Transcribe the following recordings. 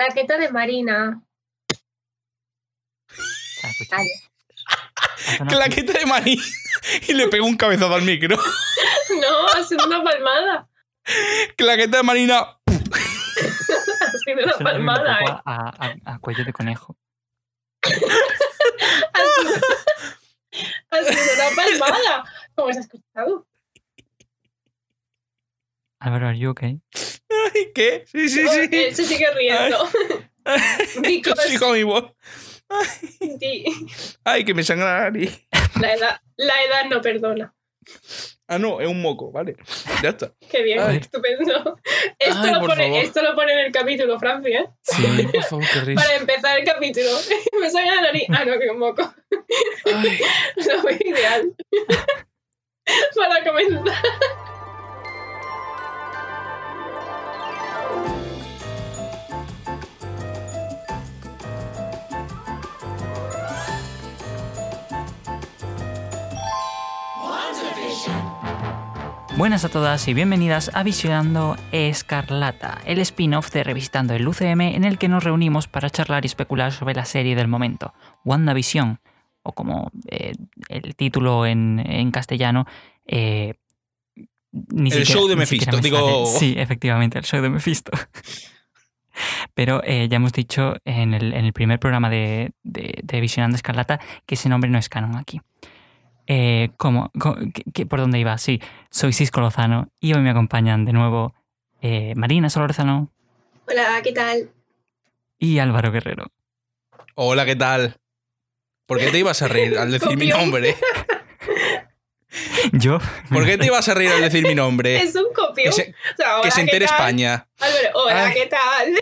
Claqueta de Marina. Se ha escuchado. Vale. Ha sonado- Claqueta de maní. Y le pego un cabezazo al micro. No, ha sido una palmada. Claqueta de marina. Ha sido una palmada, ¿eh? a, a- a cuello de conejo. Ha sido, ha sido una palmada. ¿Cómo se ha escuchado? Álvaro, ¿are you okay? Ay, ¿Qué? Sí, sí, sí. Él se sigue riendo. Sigo mi voz. Di- Ay, que me sangra la nariz. La edad, la edad no perdona. Ah, no, es un moco, vale. Ya está. Qué bien, Ay. estupendo. Esto, Ay, lo pone, esto lo pone en el capítulo, Franci, ¿eh? Sí, Ay, por favor, qué risa. Para empezar el capítulo. Me sale la nariz. Ah, no, que un moco. Ay. Lo veo ideal. Para comenzar. Buenas a todas y bienvenidas a Visionando Escarlata, el spin-off de Revisitando el UCM en el que nos reunimos para charlar y especular sobre la serie del momento, WandaVision, o como eh, el título en, en castellano. eh, ni El siquiera- show de Mephisto, me digo- sale. Sí, efectivamente, el show de Mephisto. Pero eh, ya hemos dicho en el, en el primer programa de, de- de Visionando Escarlata que ese nombre no es canon aquí. Eh, ¿cómo? Co- qué- qué- ¿Por dónde iba? Sí, soy Cisco Lozano y hoy me acompañan de nuevo eh, Marina Solorzano Hola, ¿qué tal? y Álvaro Guerrero. Hola, ¿qué tal? ¿Por qué te ibas a reír al decir mi nombre? Yo, ¿Por qué te ibas a reír al decir mi nombre? Es un copión. Que se, O sea, hola, que se ¿qué entere tal? España. Álvaro, hola, Ay. ¿qué tal?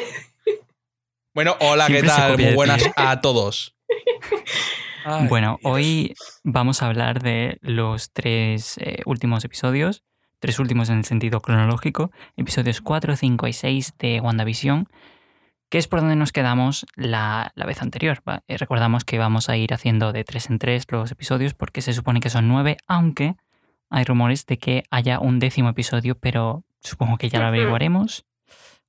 Bueno, hola, ¿qué Siempre tal? Muy buenas a todos. Ay, bueno, Dios. hoy vamos a hablar de los tres eh, últimos episodios, tres últimos en el sentido cronológico, episodios 4, 5 y 6 de WandaVision, que es por donde nos quedamos la, la vez anterior. ¿va? Eh, recordamos que vamos a ir haciendo de tres en tres los episodios porque se supone que son nueve, aunque hay rumores de que haya un décimo episodio, pero supongo que ya lo averiguaremos.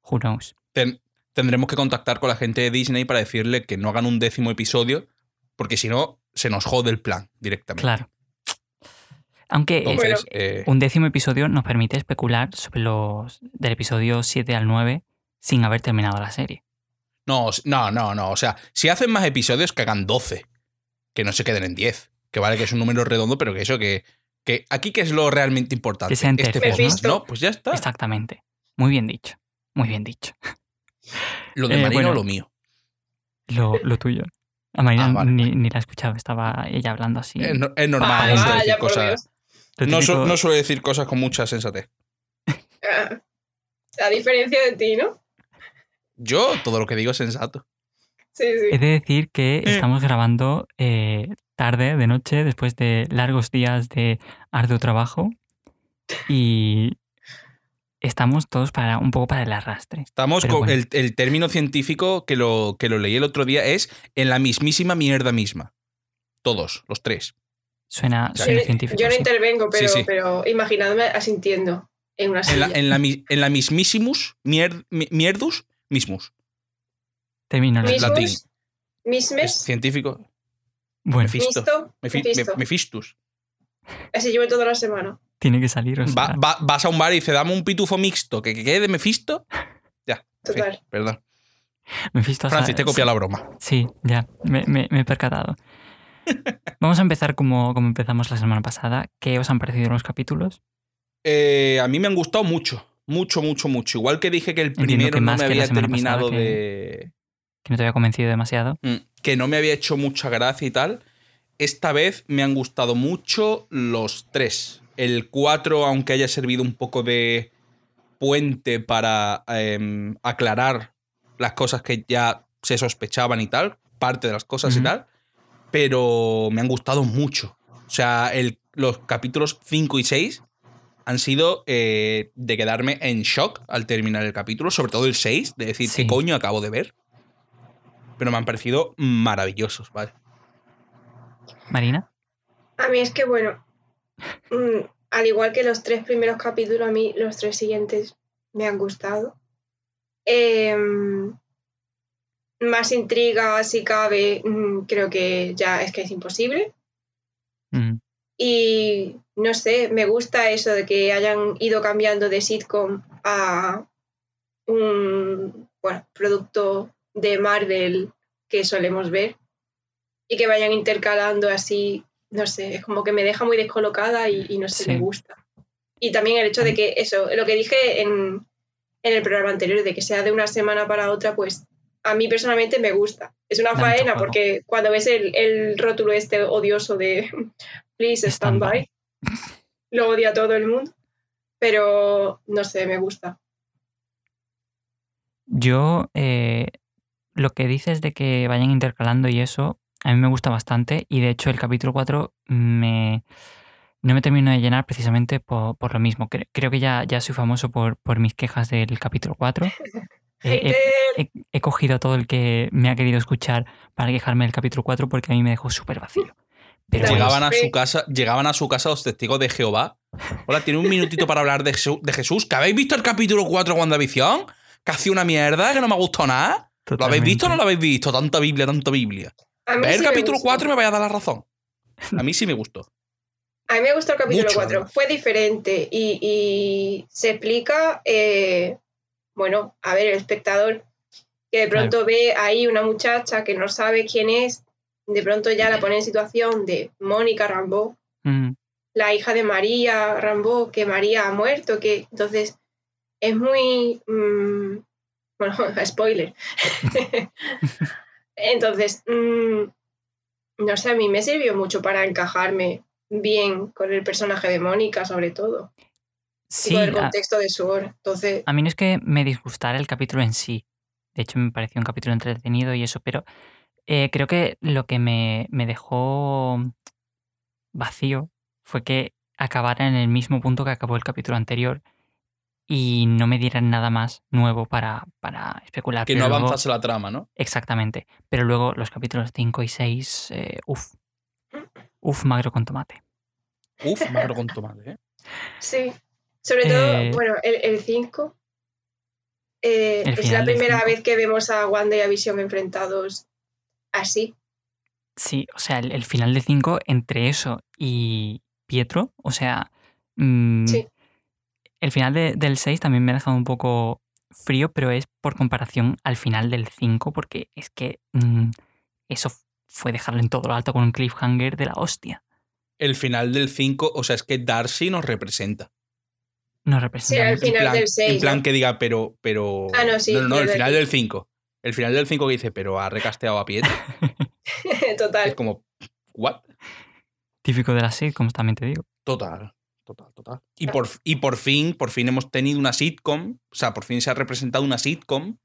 Who knows? Ten- tendremos que contactar con la gente de Disney para decirle que no hagan un décimo episodio, porque si no, se nos jode el plan directamente. Claro. Aunque eh, Entonces, eh, Un décimo episodio nos permite especular sobre los del episodio 7 al 9 sin haber terminado la serie. no, no, no, no. O sea, si hacen más episodios, que hagan 12. Que no se queden en 10. Que vale que es un número redondo, pero que eso, que, que aquí que es lo realmente importante. Que sean este podcast, ¿no? ¿no? Pues ya está. Exactamente. Muy bien dicho. Muy bien dicho. Lo de Eh, Marino, bueno. lo mío. Lo, lo tuyo. A Marina Ah, vale, ni, vale. ni la escuchaba, estaba ella hablando así. Es, no- es normal. Vale, no suele decir cosas- no, su- típico- no suele decir cosas con mucha sensatez. Ah, A diferencia de ti, ¿no? Yo, todo lo que digo es sensato. Sí, sí. He de decir que estamos grabando eh, tarde, de noche, después de largos días de arduo trabajo. Y estamos todos para un poco para el arrastre. Estamos Pero con bueno. el, el término científico que lo, que lo leí el otro día es en la mismísima mierda misma. Todos, los tres. Suena, científico. yo no sí. intervengo, pero, Sí, sí. pero imaginadme asintiendo en una En la, silla. en la, mi- en la mismísimus mier- mi- mierdus mismus. Termino. la- Mismus, latín. Es mismes, científico. Bueno, Mefisto. Mefisto. me- Mefistus. Así llevo toda la semana. Tiene que salir. o sea, Va- va- vas a un bar y dice, dame un pitufo mixto, que, que quede de Mefisto. Ya. Total. perdón. Mephisto ha- Francis, te copia la broma. Sí, ya, me, me- me he percatado. Vamos a empezar como, como empezamos la semana pasada. ¿Qué os han parecido los capítulos? Eh, a mí me han gustado mucho. Mucho, mucho, mucho. Igual que dije que el primero que no más me que la había semana terminado pasada que- de. Que no te había convencido demasiado. Mm, que no me había hecho mucha gracia y tal. Esta vez me han gustado mucho los tres. El 4, aunque haya servido un poco de puente para em, aclarar las cosas que ya se sospechaban y tal, parte de las cosas y tal, pero me han gustado mucho. O sea, el- los capítulos 5 y 6 han sido eh, de quedarme en shock al terminar el capítulo, sobre todo el 6, de decir, Sí. ¿qué coño acabo de ver? Pero me han parecido maravillosos, ¿vale? Marina, A mí es que, bueno, mm, al igual que los tres primeros capítulos, a mí los tres siguientes me han gustado. Em, más intriga, si cabe, mm, creo que ya es que es imposible. Mm, Y no sé, me gusta eso de que hayan ido cambiando de sitcom a un bueno, producto de Marvel que solemos ver y que vayan intercalando así, no sé, es como que me deja muy descolocada y, y no sé, Sí. me gusta. Y también el hecho de que eso, lo que dije en, en el programa anterior, de que sea de una semana para otra, pues a mí personalmente me gusta. Es una faena porque cuando ves el, el rótulo este odioso de Please stand Stand by, lo odia todo el mundo. Pero no sé, me gusta. Yo, eh, lo que dices de que vayan intercalando y eso, a mí me gusta bastante. Y de hecho, el capítulo 4 me, no me termino de llenar precisamente por, por lo mismo. Cre- creo que ya, ya soy famoso por, por mis quejas del capítulo 4. Eh, he, Hater. he- he cogido a todo el que me ha querido escuchar para quejarme del capítulo 4 porque a mí me dejó súper vacío. Pero Vamos. bueno, Llegaban a su casa, llegaban a su casa los testigos de Jehová. Hola, tiene un minutito para hablar de Jesús. De Jesús. ¿Que habéis visto el capítulo 4 de WandaVision? Que hace una mierda, que no me ha gustado nada. ¿Lo habéis visto o no lo habéis visto? Tanta Biblia, tanta Biblia. A mí Ve sí el capítulo gustó. 4 y me vaya a dar la razón. A mí sí me gustó. A mí me gustó el capítulo Mucho, 4. además. Fue diferente y, y se explica, eh, bueno, a ver, el espectador que de pronto ve ahí una muchacha que no sabe quién es, de pronto ya la pone en situación de Mónica Rambeau, Mm, la hija de María Rambeau, que María ha muerto, que entonces es muy... mm, bueno, spoiler. entonces, mm, no sé, a mí me sirvió mucho para encajarme bien con el personaje de Mónica, sobre todo, y Sí, con el a- contexto de su obra. Entonces, A mí no es que me disgustara el capítulo en sí. De hecho, me pareció un capítulo entretenido y eso, pero eh, creo que lo que me, me dejó vacío fue que acabara en el mismo punto que acabó el capítulo anterior y no me dieran nada más nuevo para, para especular. Que Pero no luego- avanzase la trama, ¿no? Exactamente. Pero luego los capítulos 5 y 6, eh, uff. Uf, magro con tomate. Uf, magro con tomate, ¿eh? sí, sobre todo, Eh, bueno, el 5 El es la primera cinco. vez que vemos a Wanda y a Vision enfrentados así. Sí, o sea, el, el final de 5 entre eso y Pietro, o sea, mm, Sí. El final de- del 6 también me ha dejado un poco frío, pero es por comparación al final del 5, porque es que mm, eso fue dejarlo en todo lo alto con un cliffhanger de la hostia. El final del 5, o sea, es que Darcy nos representa. No Sí, representa al mucho. final en plan, del 6. en plan que diga, pero, pero. Ah, no, sí, No, no, el final del 5. El final del 5 que dice, pero ha recasteado a Pietro. Es Total. como, ¿what? Típico de las sitcoms, también te digo. Total, total, total. Y por, y por fin, por fin hemos tenido una sitcom, o sea, por fin se ha representado una sitcom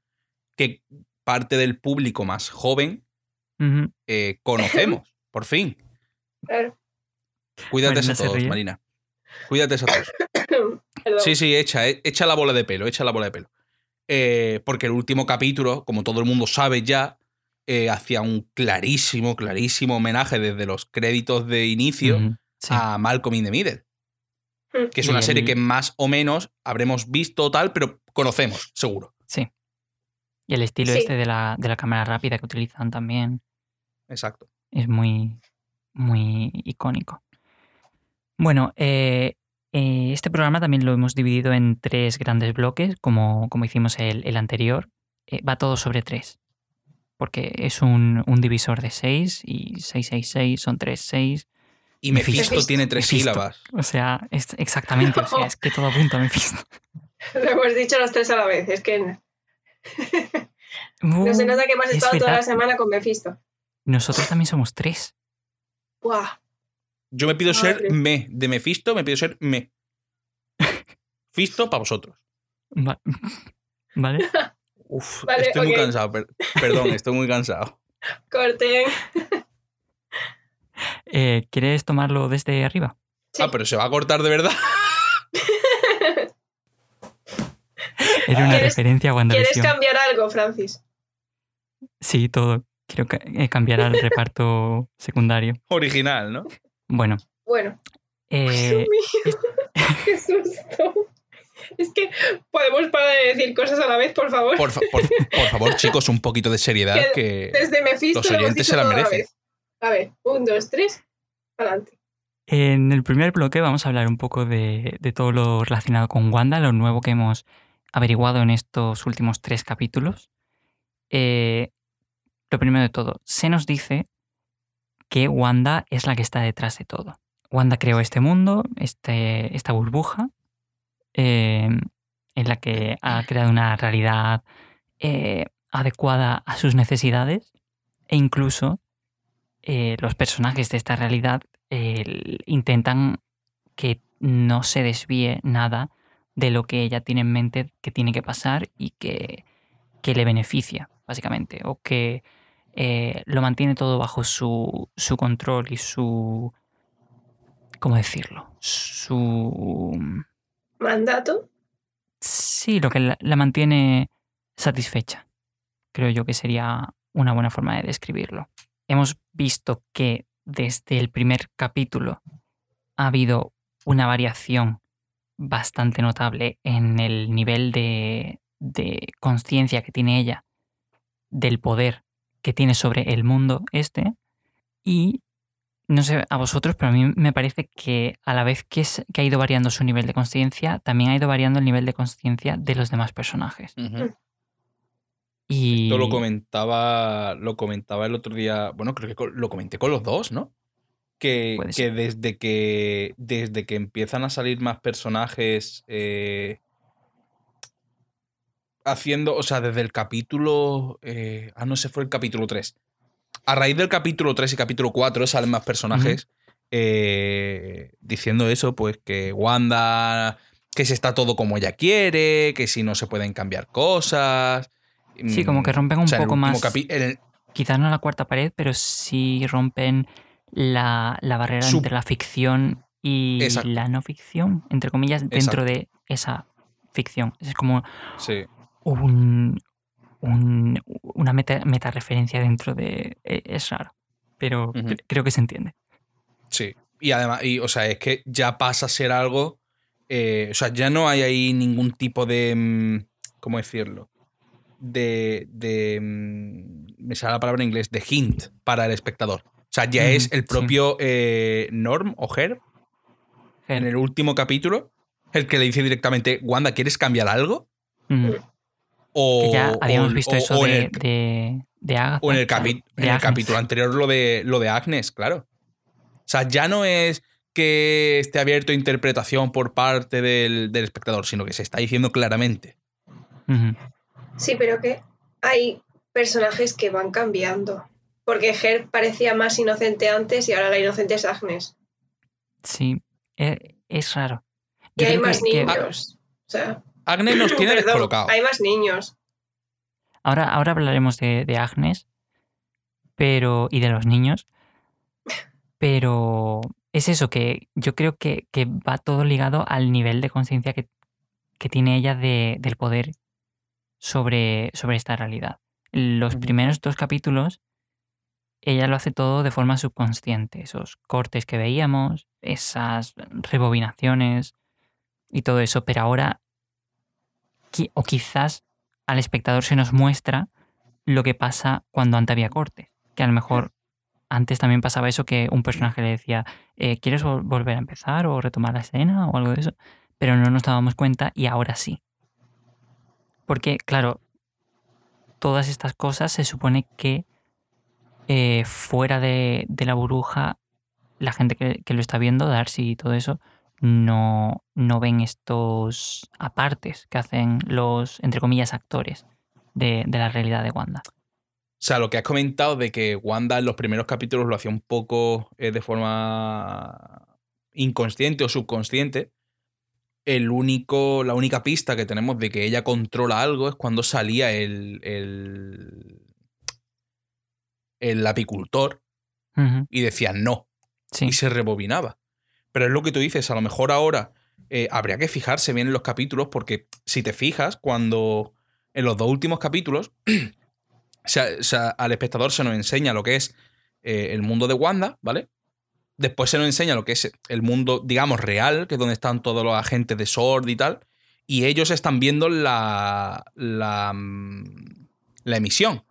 que parte del público más joven eh, conocemos, por fin. Claro. Cuídate Marina a todos, ríe. Marina. Cuídate a todos. Perdón. Sí, sí, echa, eh, echa la bola de pelo, echa la bola de pelo. Eh, porque el último capítulo, como todo el mundo sabe ya, eh, hacía un clarísimo, clarísimo homenaje desde los créditos de inicio sí. a Malcolm in the Middle. que es una serie que más o menos habremos visto tal, pero conocemos, seguro. Sí. Y el estilo Sí. este de la, de la cámara rápida que utilizan también Exacto. es muy, muy icónico. Bueno, eh, eh, este programa también lo hemos dividido en tres grandes bloques, como, como hicimos el, el anterior. Eh, va todo sobre tres. Porque es un, un divisor de seis y 666 son tres, seis. Y Mephisto. Mephisto tiene tres Mephisto. sílabas. O sea, es exactamente, o sea, es que todo apunta a Mephisto. Lo hemos dicho los tres a la vez. Es que no se nota que hemos es estado toda la semana con Mephisto. Nosotros también somos tres. Buah. Yo me pido ser me. De Mephisto me pido ser me. Fisto para vosotros. Va- ¿Vale? Uf, Vale, estoy muy cansado. per- perdón, estoy muy cansado. Corten. Eh, ¿Quieres tomarlo desde arriba? Sí. Ah, pero se va a cortar de verdad. Era una ¿Quieres- referencia a ¿Quieres WandaVision. cambiar algo, Francis? Sí, todo. Quiero eh, cambiar al reparto secundario. Original, ¿no? Bueno, Bueno. eh, Dios mío. Qué susto. Es que podemos parar de decir cosas a la vez, por favor. Por, fa- por- por favor, chicos, un poquito de seriedad que... Desde Mephisto los oyentes se la merecen. A ver, un, dos, tres, adelante. En el primer bloque vamos a hablar un poco de, de todo lo relacionado con Wanda, lo nuevo que hemos averiguado en estos últimos tres capítulos. Eh, lo primero de todo, se nos dice que Wanda es la que está detrás de todo. Wanda creó este mundo, este, esta burbuja, eh, en la que ha creado una realidad eh, adecuada a sus necesidades e incluso eh, los personajes de esta realidad eh, intentan que no se desvíe nada de lo que ella tiene en mente que tiene que pasar y que, que le beneficia, básicamente, o que eh, lo mantiene todo bajo su, su control y su... ¿Cómo decirlo? Su... Mandato. Sí, lo que la, la mantiene satisfecha. Creo yo que sería una buena forma de describirlo. Hemos visto que desde el primer capítulo ha habido una variación bastante notable en el nivel de, de conciencia que tiene ella del poder que tiene sobre el mundo este. Y no sé a vosotros, pero a mí me parece que a la vez que, es- que ha ido variando su nivel de conciencia, también ha ido variando el nivel de conciencia de los demás personajes. Y Esto lo comentaba, lo comentaba el otro día, bueno, creo que lo comenté con los dos, ¿no? Que, que desde que desde que empiezan a salir más personajes eh, haciendo, o sea, desde el capítulo, eh, ah, no sé, fue el capítulo 3. A raíz del capítulo 3 y capítulo 4 salen más personajes eh, diciendo eso, pues que Wanda, que si está todo como ella quiere, que si no se pueden cambiar cosas. Sí, como que Mm, rompen un o sea, poco más- el- quizás no la cuarta pared, pero sí rompen la, la barrera Su- entre la ficción y Exacto. la no ficción, entre comillas, dentro de esa ficción. Es como sí. un, un- una meta, referencia dentro de... e- Es raro, pero cre- creo que se entiende. Sí. Y además, y, o sea, es que ya pasa a ser algo. eh, o sea, ya no hay ahí ningún tipo de. mm, ¿Cómo decirlo? De. de mm, me sale la palabra en inglés, de hint para el espectador. O sea, ya es el sí. propio eh, Norm o Herb en el último capítulo el que le dice directamente: Wanda, ¿quieres cambiar algo? Mm, O, que ya habíamos o- visto o- eso o de, el- de, de Agatha, O en el, capi- en el capítulo anterior lo de, lo de Agnes, claro. O sea, ya no es que esté abierto a interpretación por parte del, del espectador, sino que se está diciendo claramente. Sí, pero que hay personajes que van cambiando. Porque Her parecía más inocente antes y ahora la inocente es Agnes. Sí, e- es raro. Y Yo hay que- más que- niños. O sea, Agnes nos tiene perdón, hay más niños. Ahora, ahora hablaremos de, de Agnes pero, y de los niños, pero es eso, que yo creo que, que va todo ligado al nivel de conciencia que, que tiene ella de- del poder sobre, sobre esta realidad. Los primeros dos capítulos, ella lo hace todo de forma subconsciente, esos cortes que veíamos, esas rebobinaciones y todo eso, pero ahora, o quizás al espectador se nos muestra lo que pasa cuando antes había cortes. Que a lo mejor antes también pasaba eso que un personaje le decía, eh, ¿quieres vol- volver a empezar o retomar la escena o algo de eso? Pero no nos dábamos cuenta y ahora sí. Porque, claro, todas estas cosas se supone que eh, fuera de, de la burbuja, la gente que, que lo está viendo, Darcy y todo eso, no, no ven estos apartes que hacen los, entre comillas, actores de, de la realidad de Wanda. O sea, lo que has comentado de que Wanda en los primeros capítulos lo hacía un poco eh, de forma inconsciente o subconsciente. El único, la única pista que tenemos de que ella controla algo es cuando salía el, el, el apicultor y decía no Sí, y se rebobinaba. Pero es lo que tú dices, a lo mejor ahora eh, habría que fijarse bien en los capítulos porque si te fijas, cuando en los dos últimos capítulos, o sea, o sea, al espectador se nos enseña lo que es eh, el mundo de Wanda, ¿vale? Después se nos enseña lo que es el mundo, digamos, real, que es donde están todos los agentes de Sword y tal. y ellos están viendo la, la, mm, la emisión.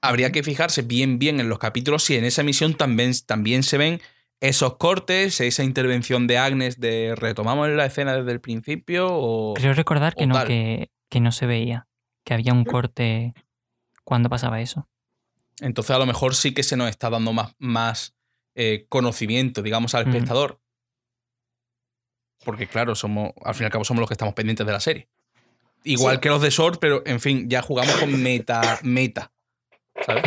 Habría que fijarse bien, bien en los capítulos si en esa emisión también, también se ven esos cortes, esa intervención de Agnes de retomamos la escena desde el principio o... Creo recordar que no, que, que no se veía, que había un corte cuando pasaba eso. Entonces a lo mejor sí que se nos está dando más, más eh, conocimiento, digamos, al espectador. Porque claro, somos, al fin y al cabo somos los que estamos pendientes de la serie. Igual Sí. que los de Sword, pero en fin, ya jugamos con meta, meta. ¿Sabes?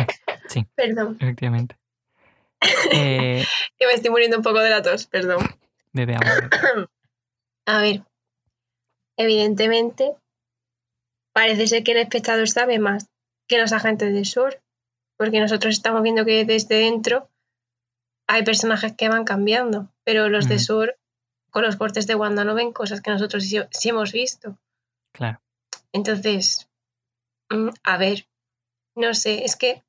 Perdón, Efectivamente. Eh, que me estoy muriendo un poco de la tos, perdón. bebe. A ver, evidentemente, parece ser que el espectador sabe más que los agentes de SOR, porque nosotros estamos viendo que desde dentro hay personajes que van cambiando, pero los de. SOR con los cortes de Wanda no ven cosas que nosotros sí, sí hemos visto. Claro. Entonces, mm, a ver, no sé, es que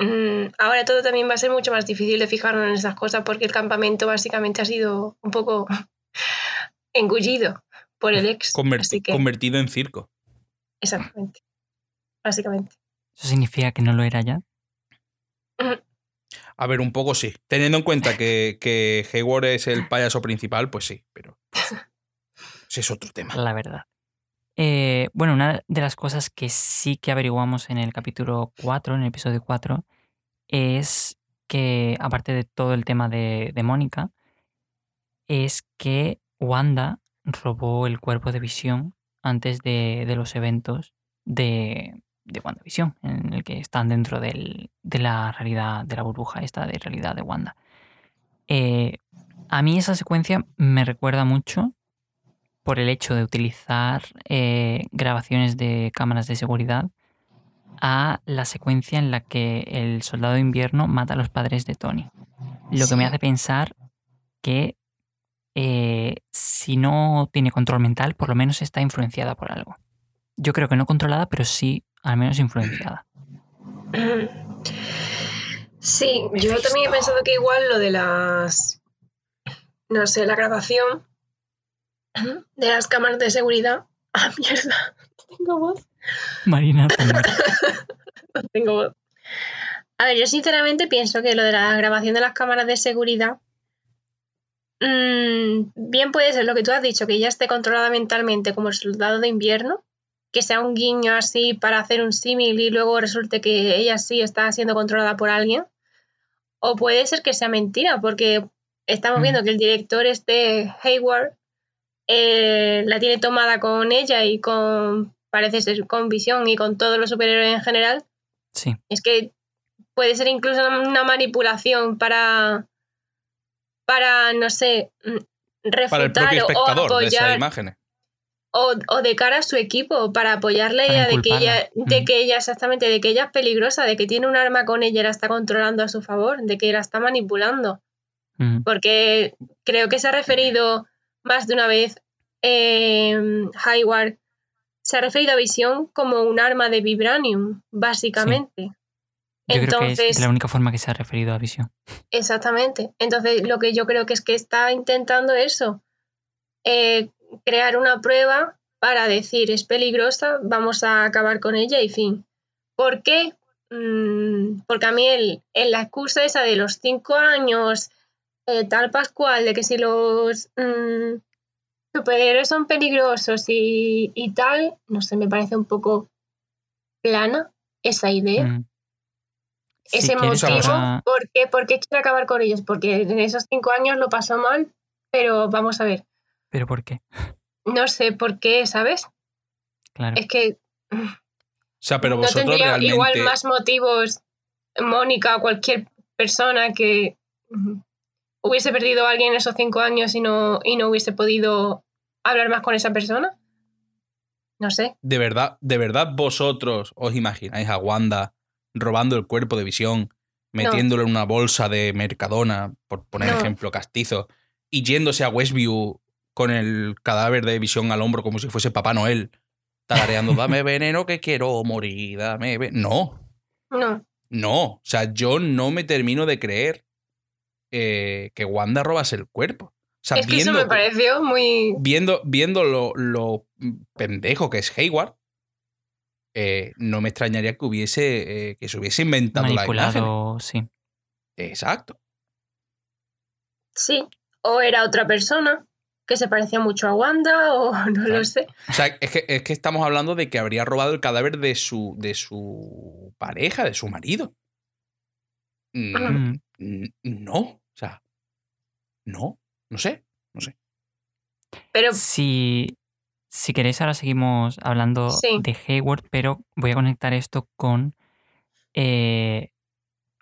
mm, ahora todo también va a ser mucho más difícil de fijarnos en esas cosas porque el campamento básicamente ha sido un poco engullido por el ex. Converti- así que, Convertido en circo. exactamente. Básicamente. ¿Eso significa que no lo era ya? A ver, un poco sí. Teniendo en cuenta que, que Hayward es el payaso principal, pues sí, pero ese es otro tema. La verdad. Eh, bueno, una de las cosas que sí que averiguamos en el capítulo 4, en el episodio 4, es que, aparte de todo el tema de, de Mónica, es que Wanda robó el cuerpo de visión antes de, de los eventos de, de WandaVision, en el que están dentro del- de la realidad, de la burbuja esta de realidad de Wanda. Eh, a mí esa secuencia me recuerda mucho por el hecho de utilizar eh, grabaciones de cámaras de seguridad a la secuencia en la que el soldado de invierno mata a los padres de Tony. Lo que me hace pensar que eh, si no tiene control mental, por lo menos está influenciada por algo. Yo creo que no controlada, pero sí al menos influenciada. Sí, Me yo también he pensado que igual lo de las, no sé, la grabación de las cámaras de seguridad. Ah, mierda, tengo voz. Marina. No tengo voz. A ver, yo sinceramente pienso que lo de la grabación de las cámaras de seguridad, mm, bien puede ser lo que tú has dicho, que ella esté controlada mentalmente como el soldado de invierno, que sea un guiño así para hacer un símil y luego resulte que ella sí está siendo controlada por alguien. O puede ser que sea mentira, porque estamos Mm. viendo que el director este Hayward eh, la tiene tomada con ella y con, parece ser, con visión y con todos los superhéroes en general. Sí, Es que puede ser incluso una manipulación para, para no sé, mm, Para el refutar propio o espectador de esas apoyar imágenes. O, o de cara a su equipo para apoyarle a Para ella de que ella, de que ella exactamente, de que ella es peligrosa, de que tiene un arma con ella y la está controlando a su favor, de que la está manipulando. mm, Porque creo que se ha referido más de una vez eh, Hayward se ha referido a Visión como un arma de vibranium, básicamente. yo creo que Entonces, es la única forma que se ha referido a Visión. Exactamente. Entonces, lo que yo creo que es que está intentando eso, eh, crear una prueba para decir es peligrosa, vamos a acabar con ella y fin. ¿Por qué? Mm, porque a mí el, el- la excusa esa de los cinco años, eh, tal Pascual, de que si los mm, superhéroes son peligrosos y, y tal, no sé, me parece un poco plana esa idea Mm. Ese motivo, ahora- ¿por qué, por qué quiere acabar con ellos? Porque en esos cinco años lo pasó mal, pero vamos a ver, ¿Pero por qué? no sé por qué, ¿sabes? Claro. Es que O sea, pero no vosotros tendría realmente. igual más motivos Mónica o cualquier persona que hubiese perdido a alguien en esos cinco años y no, y no hubiese podido hablar más con esa persona. No sé. De verdad, de verdad vosotros os imagináis a Wanda robando el cuerpo de visión, metiéndolo en una bolsa de Mercadona, por poner No. ejemplo castizo, y yéndose a Westview con el cadáver de visión al hombro como si fuese Papá Noel, tarareando, dame veneno que quiero morir, dame ve-". No, No. no. O sea, yo no me termino de creer eh, que Wanda robase el cuerpo. O sea, es que viendo, eso me pareció muy. viendo, viendo lo, lo pendejo que es Hayward, eh, no me extrañaría que hubiese eh, que se hubiese inventado la imagen. Manipulado, sí. Exacto. Sí. O era otra persona que se parecía mucho a Wanda, o no Claro. lo sé. O sea, es que, es que estamos hablando de que habría robado el cadáver de su, de su pareja, de su marido. Mm, Ajá. Mm, n- no. O sea, no. No sé. No sé. Pero Si, si queréis, ahora seguimos hablando Sí. de Hayward, pero voy a conectar esto con eh,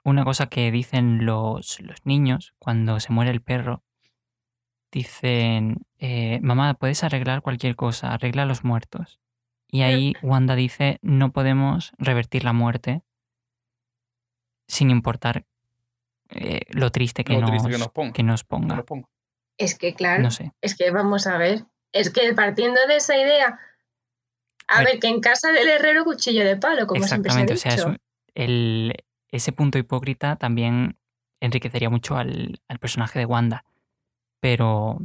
una cosa que dicen los, los niños cuando se muere el perro. Dicen, eh, mamá, puedes arreglar cualquier cosa, arregla a los muertos. Y ahí Wanda dice, no podemos revertir la muerte sin importar eh, lo triste que, Lo nos, triste que nos ponga. que nos es que, claro, No sé. es que vamos a ver. Es que partiendo de esa idea, a A ver. ver, que en casa del herrero cuchillo de palo, como siempre se ha Exactamente, dicho. o sea, es un- el, ese punto hipócrita también enriquecería mucho al, al personaje de Wanda, pero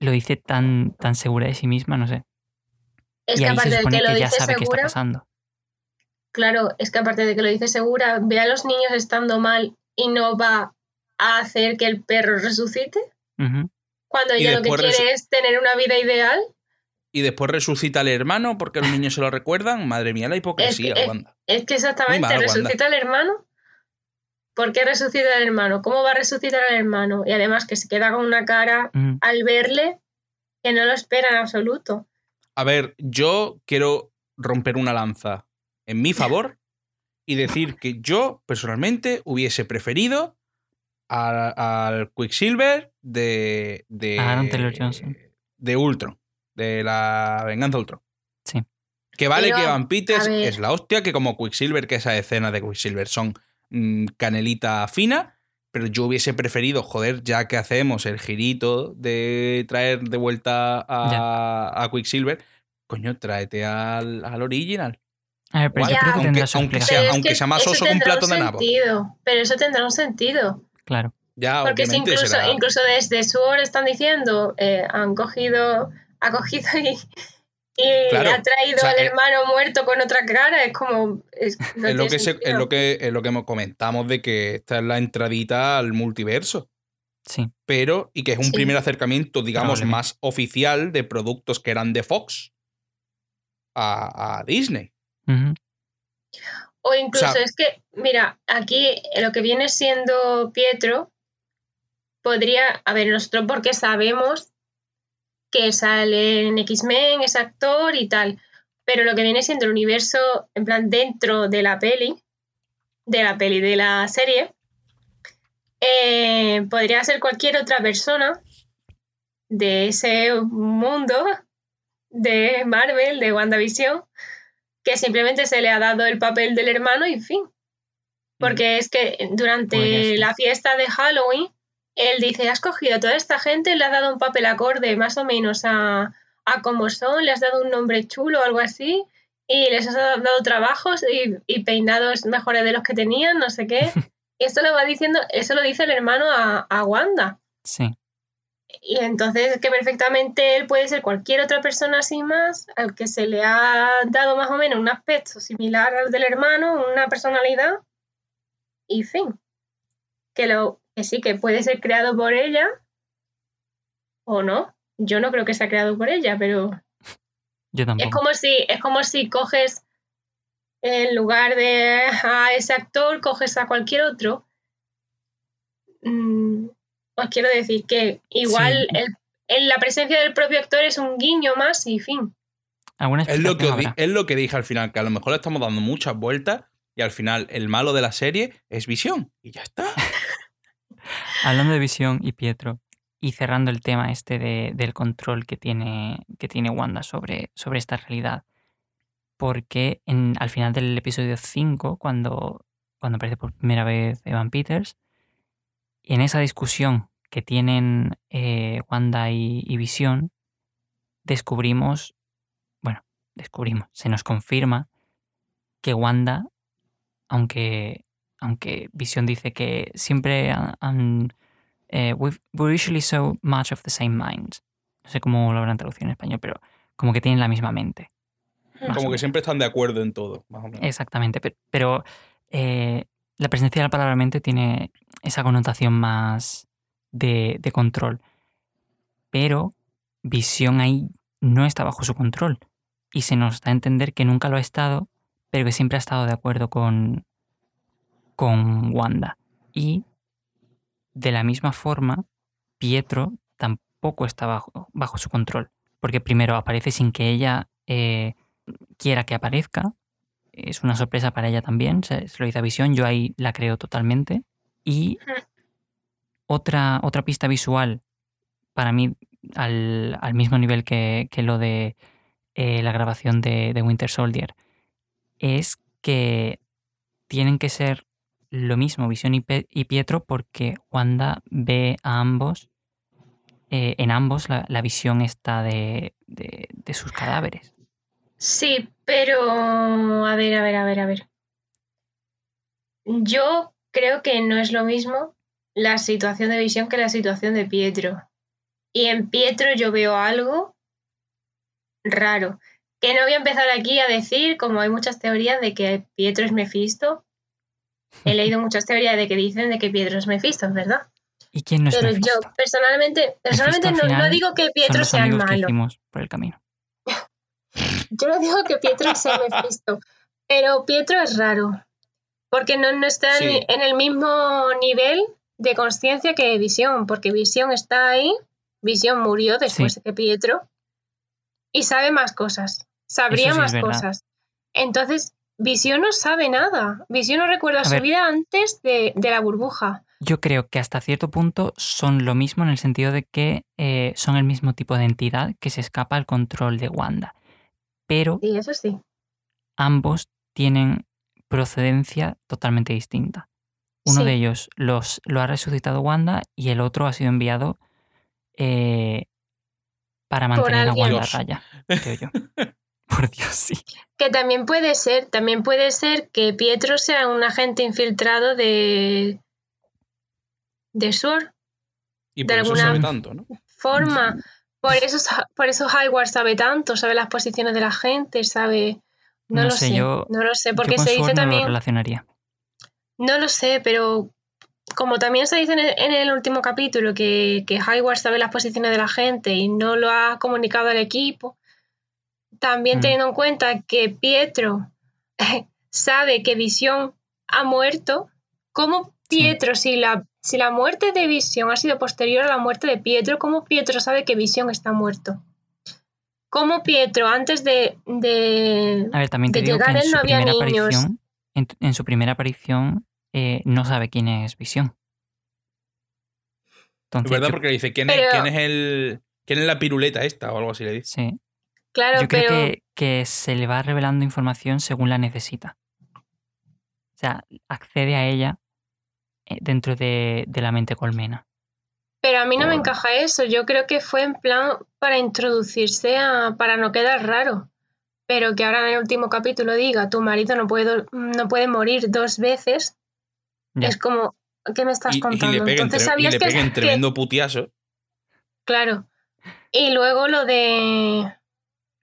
lo dice tan, tan segura de sí misma, no sé. Es y que ahí aparte se de supone que lo que ya dice sabe qué está segura, pasando. claro, es que aparte de que lo dice segura, ve a los niños estando mal y no va a hacer que el perro resucite, cuando ella lo que quiere es tener una vida ideal. Y después resucita al hermano porque los niños se lo recuerdan. Madre mía, la hipocresía, es- Wanda. Es que exactamente mal, resucita al hermano. ¿Por qué resucita al hermano? ¿Cómo va a resucitar al hermano? Y además que se queda con una cara al verle que no lo espera en absoluto. A ver, yo quiero romper una lanza en mi favor y decir que yo personalmente hubiese preferido al Quicksilver de, de. A Aaron Taylor Johnson. De Ultron. De la Venganza Ultron. Sí. Que vale Pero, que Van Peters es la hostia, que como Quicksilver, que esas escenas de Quicksilver son mm, canelita fina, pero yo hubiese preferido, joder, ya que hacemos el girito de traer de vuelta a, a Quicksilver, coño, tráete al, al original. A ver, pero yo creo que Aunque- tendrá su aunque sea- aunque que sea más oso que un plato de nabo. sentido, Pero eso tendrá un sentido. Claro. Ya, Porque si incluso, será- incluso desde Sword están diciendo, eh, han cogido, ha cogido y, y Claro, ha traído o sea, al eh, hermano muerto con otra cara, es como... Es, no es, lo que se- es lo que es lo que hemos- comentamos de que esta es la entradita al multiverso. Sí. pero y que es un Sí. primer acercamiento, digamos, más oficial de productos que eran de Fox a, a Disney. O incluso O sea- es que, mira, aquí lo que viene siendo Pietro podría, a ver, nosotros porque sabemos que sale en X-Men, es actor y tal, pero lo que viene siendo el universo, en plan, dentro de la peli, de la peli, de la serie, eh, podría ser cualquier otra persona de ese mundo de Marvel, de WandaVision, que simplemente se le ha dado el papel del hermano y fin. Porque es que durante ser. la fiesta de Halloween, él dice, has cogido a toda esta gente, le has dado un papel acorde más o menos a, a cómo son, le has dado un nombre chulo o algo así, y les has dado trabajos y, y peinados mejores de los que tenían, no sé qué. Y esto lo va diciendo, eso lo dice el hermano a, a Wanda. Sí. Y entonces que perfectamente él puede ser cualquier otra persona sin más, al que se le ha dado más o menos un aspecto similar al del hermano, una personalidad, y fin. Que lo que sí, que puede ser creado por ella, o no. Yo no creo que sea creado por ella, pero Yo es tampoco. como si, es como si coges en lugar de a ese actor, coges a cualquier otro. Mm, os quiero decir que igual Sí. el- en la presencia del propio actor es un guiño más y fin. Es lo, que di- es lo que dije al final, que a lo mejor le estamos dando muchas vueltas y al final el malo de la serie es Visión. Y ya está. Hablando de Visión y Pietro, y cerrando el tema este de- del control que tiene, que tiene Wanda sobre, sobre esta realidad, porque en, al final del episodio 5, cuando, cuando aparece por primera vez Evan Peters, en esa discusión que tienen eh, Wanda y, y Visión, descubrimos, bueno, descubrimos, se nos confirma que Wanda, aunque, aunque Visión dice que siempre han, han eh, we've- we're usually so much of the same mind. No sé cómo lo habrán traducido en español, pero como que tienen la misma mente. o Como que siempre están de acuerdo en todo, más o menos. Exactamente, pe- pero eh, la presencia de la palabra mente tiene esa connotación más de, de control. Pero visión ahí no está bajo su control. Y se nos da a entender que nunca lo ha estado, pero que siempre ha estado de acuerdo con, con Wanda. Y de la misma forma, Pietro tampoco está bajo, bajo su control. Porque primero aparece sin que ella eh, quiera que aparezca. Es una sorpresa para ella también. Se, se lo dice a Visión. Yo ahí la creo totalmente. Y otra, otra pista visual, para mí, al, al mismo nivel que, que lo de eh, la grabación de, de Winter Soldier, es que tienen que ser lo mismo Visión y, Pietro porque Wanda ve a ambos, eh, en ambos la, la visión está de, de- de sus cadáveres. Sí, pero a ver, a ver, a ver, a ver. Yo creo que no es lo mismo la situación de visión que la situación de Pietro. Y en Pietro yo veo algo raro. Que no voy a empezar aquí a decir, como hay muchas teorías de que Pietro es Mefisto. He leído muchas teorías de que dicen de que Pietro es Mefisto, ¿verdad? ¿Y quién no es Pero Mephisto? yo personalmente, personalmente Mephisto al no, no digo que Son Pietro los sea el que malo. por el camino. Yo no digo que Pietro sea Mephisto, pero Pietro es raro, porque no, no está en- Sí. en el mismo nivel de conciencia que Visión, porque Visión está ahí, Visión murió después Sí. de que Pietro, y sabe más cosas, sabría sí más cosas. Entonces, Visión no sabe nada, Visión no recuerda A su ver. vida antes de, de la burbuja. Yo creo que hasta cierto punto son lo mismo en el sentido de que eh, son el mismo tipo de entidad que se escapa al control de Wanda. Pero Sí, eso sí. ambos tienen procedencia totalmente distinta. Uno Sí. de ellos los, lo ha resucitado Wanda y el otro ha sido enviado eh, para mantener a. Wanda a raya, creo yo. Por Dios, sí. Que también puede ser, también puede ser que Pietro sea un agente infiltrado de de SWORD. Y de por eso alguna- sabe tanto, ¿no? forma. Por eso, por eso Hayward sabe tanto, sabe las posiciones de la gente, sabe. No, No lo sé, sé, yo- no lo sé, Yo porque con se dice lo también. relacionaría. No lo sé, pero como también se dice en el, en el último capítulo que, que Hayward sabe las posiciones de la gente y no lo ha comunicado al equipo, también Mm. teniendo en cuenta que Pietro sabe que Visión ha muerto, ¿cómo Sí. Pietro, si la, si la muerte de Visión ha sido posterior a la muerte de Pietro, ¿cómo Pietro sabe que Visión está muerto? ¿Cómo Pietro, antes de, de, A ver, también te de digo que llegar en él su no había primera niños? aparición, en, en su primera aparición, eh, no sabe quién es Visión. Es verdad yo- porque le dice, ¿quién es, quién es el. ¿Quién es la piruleta esta? O algo así le dice. sí. Claro, Yo creo pero que, que se le va revelando información según la necesita. O sea, accede a ella eh, dentro de, de la mente colmena. Pero a mí no me encaja eso. Yo creo que fue en plan para introducirse a. para no quedar raro. Pero que ahora en el último capítulo diga tu marido no puede, no puede morir dos veces. Ya. Es como, ¿qué me estás Y, y contando? le peguen, Entonces tre- y sabías le que, peguen que- tremendo putiazo. Claro. Y luego lo de.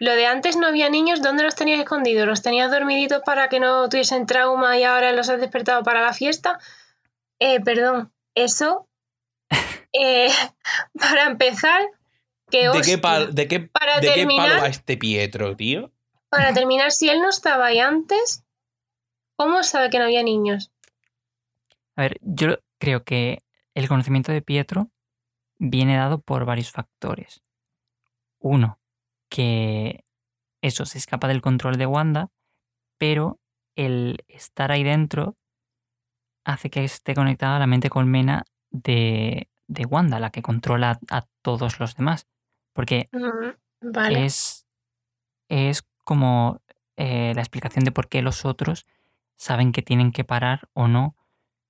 Lo de antes no había niños, ¿dónde los tenías escondidos? ¿Los tenías dormiditos para que no tuviesen trauma y ahora los has despertado para la fiesta? Eh, perdón, eso. eh, para empezar, que ¿De qué, pal- de qué, Para de qué terminar- palo va este Pietro, tío? Para terminar, si él no estaba ahí antes, ¿cómo sabe que no había niños? A ver, yo creo que el conocimiento de Pietro viene dado por varios factores. Uno, que eso se escapa del control de Wanda, pero el estar ahí dentro hace que esté conectada a la mente colmena de, de Wanda, la que controla a todos los demás. Porque Mm, Vale. es, es como eh, la explicación de por qué los otros saben que tienen que parar o no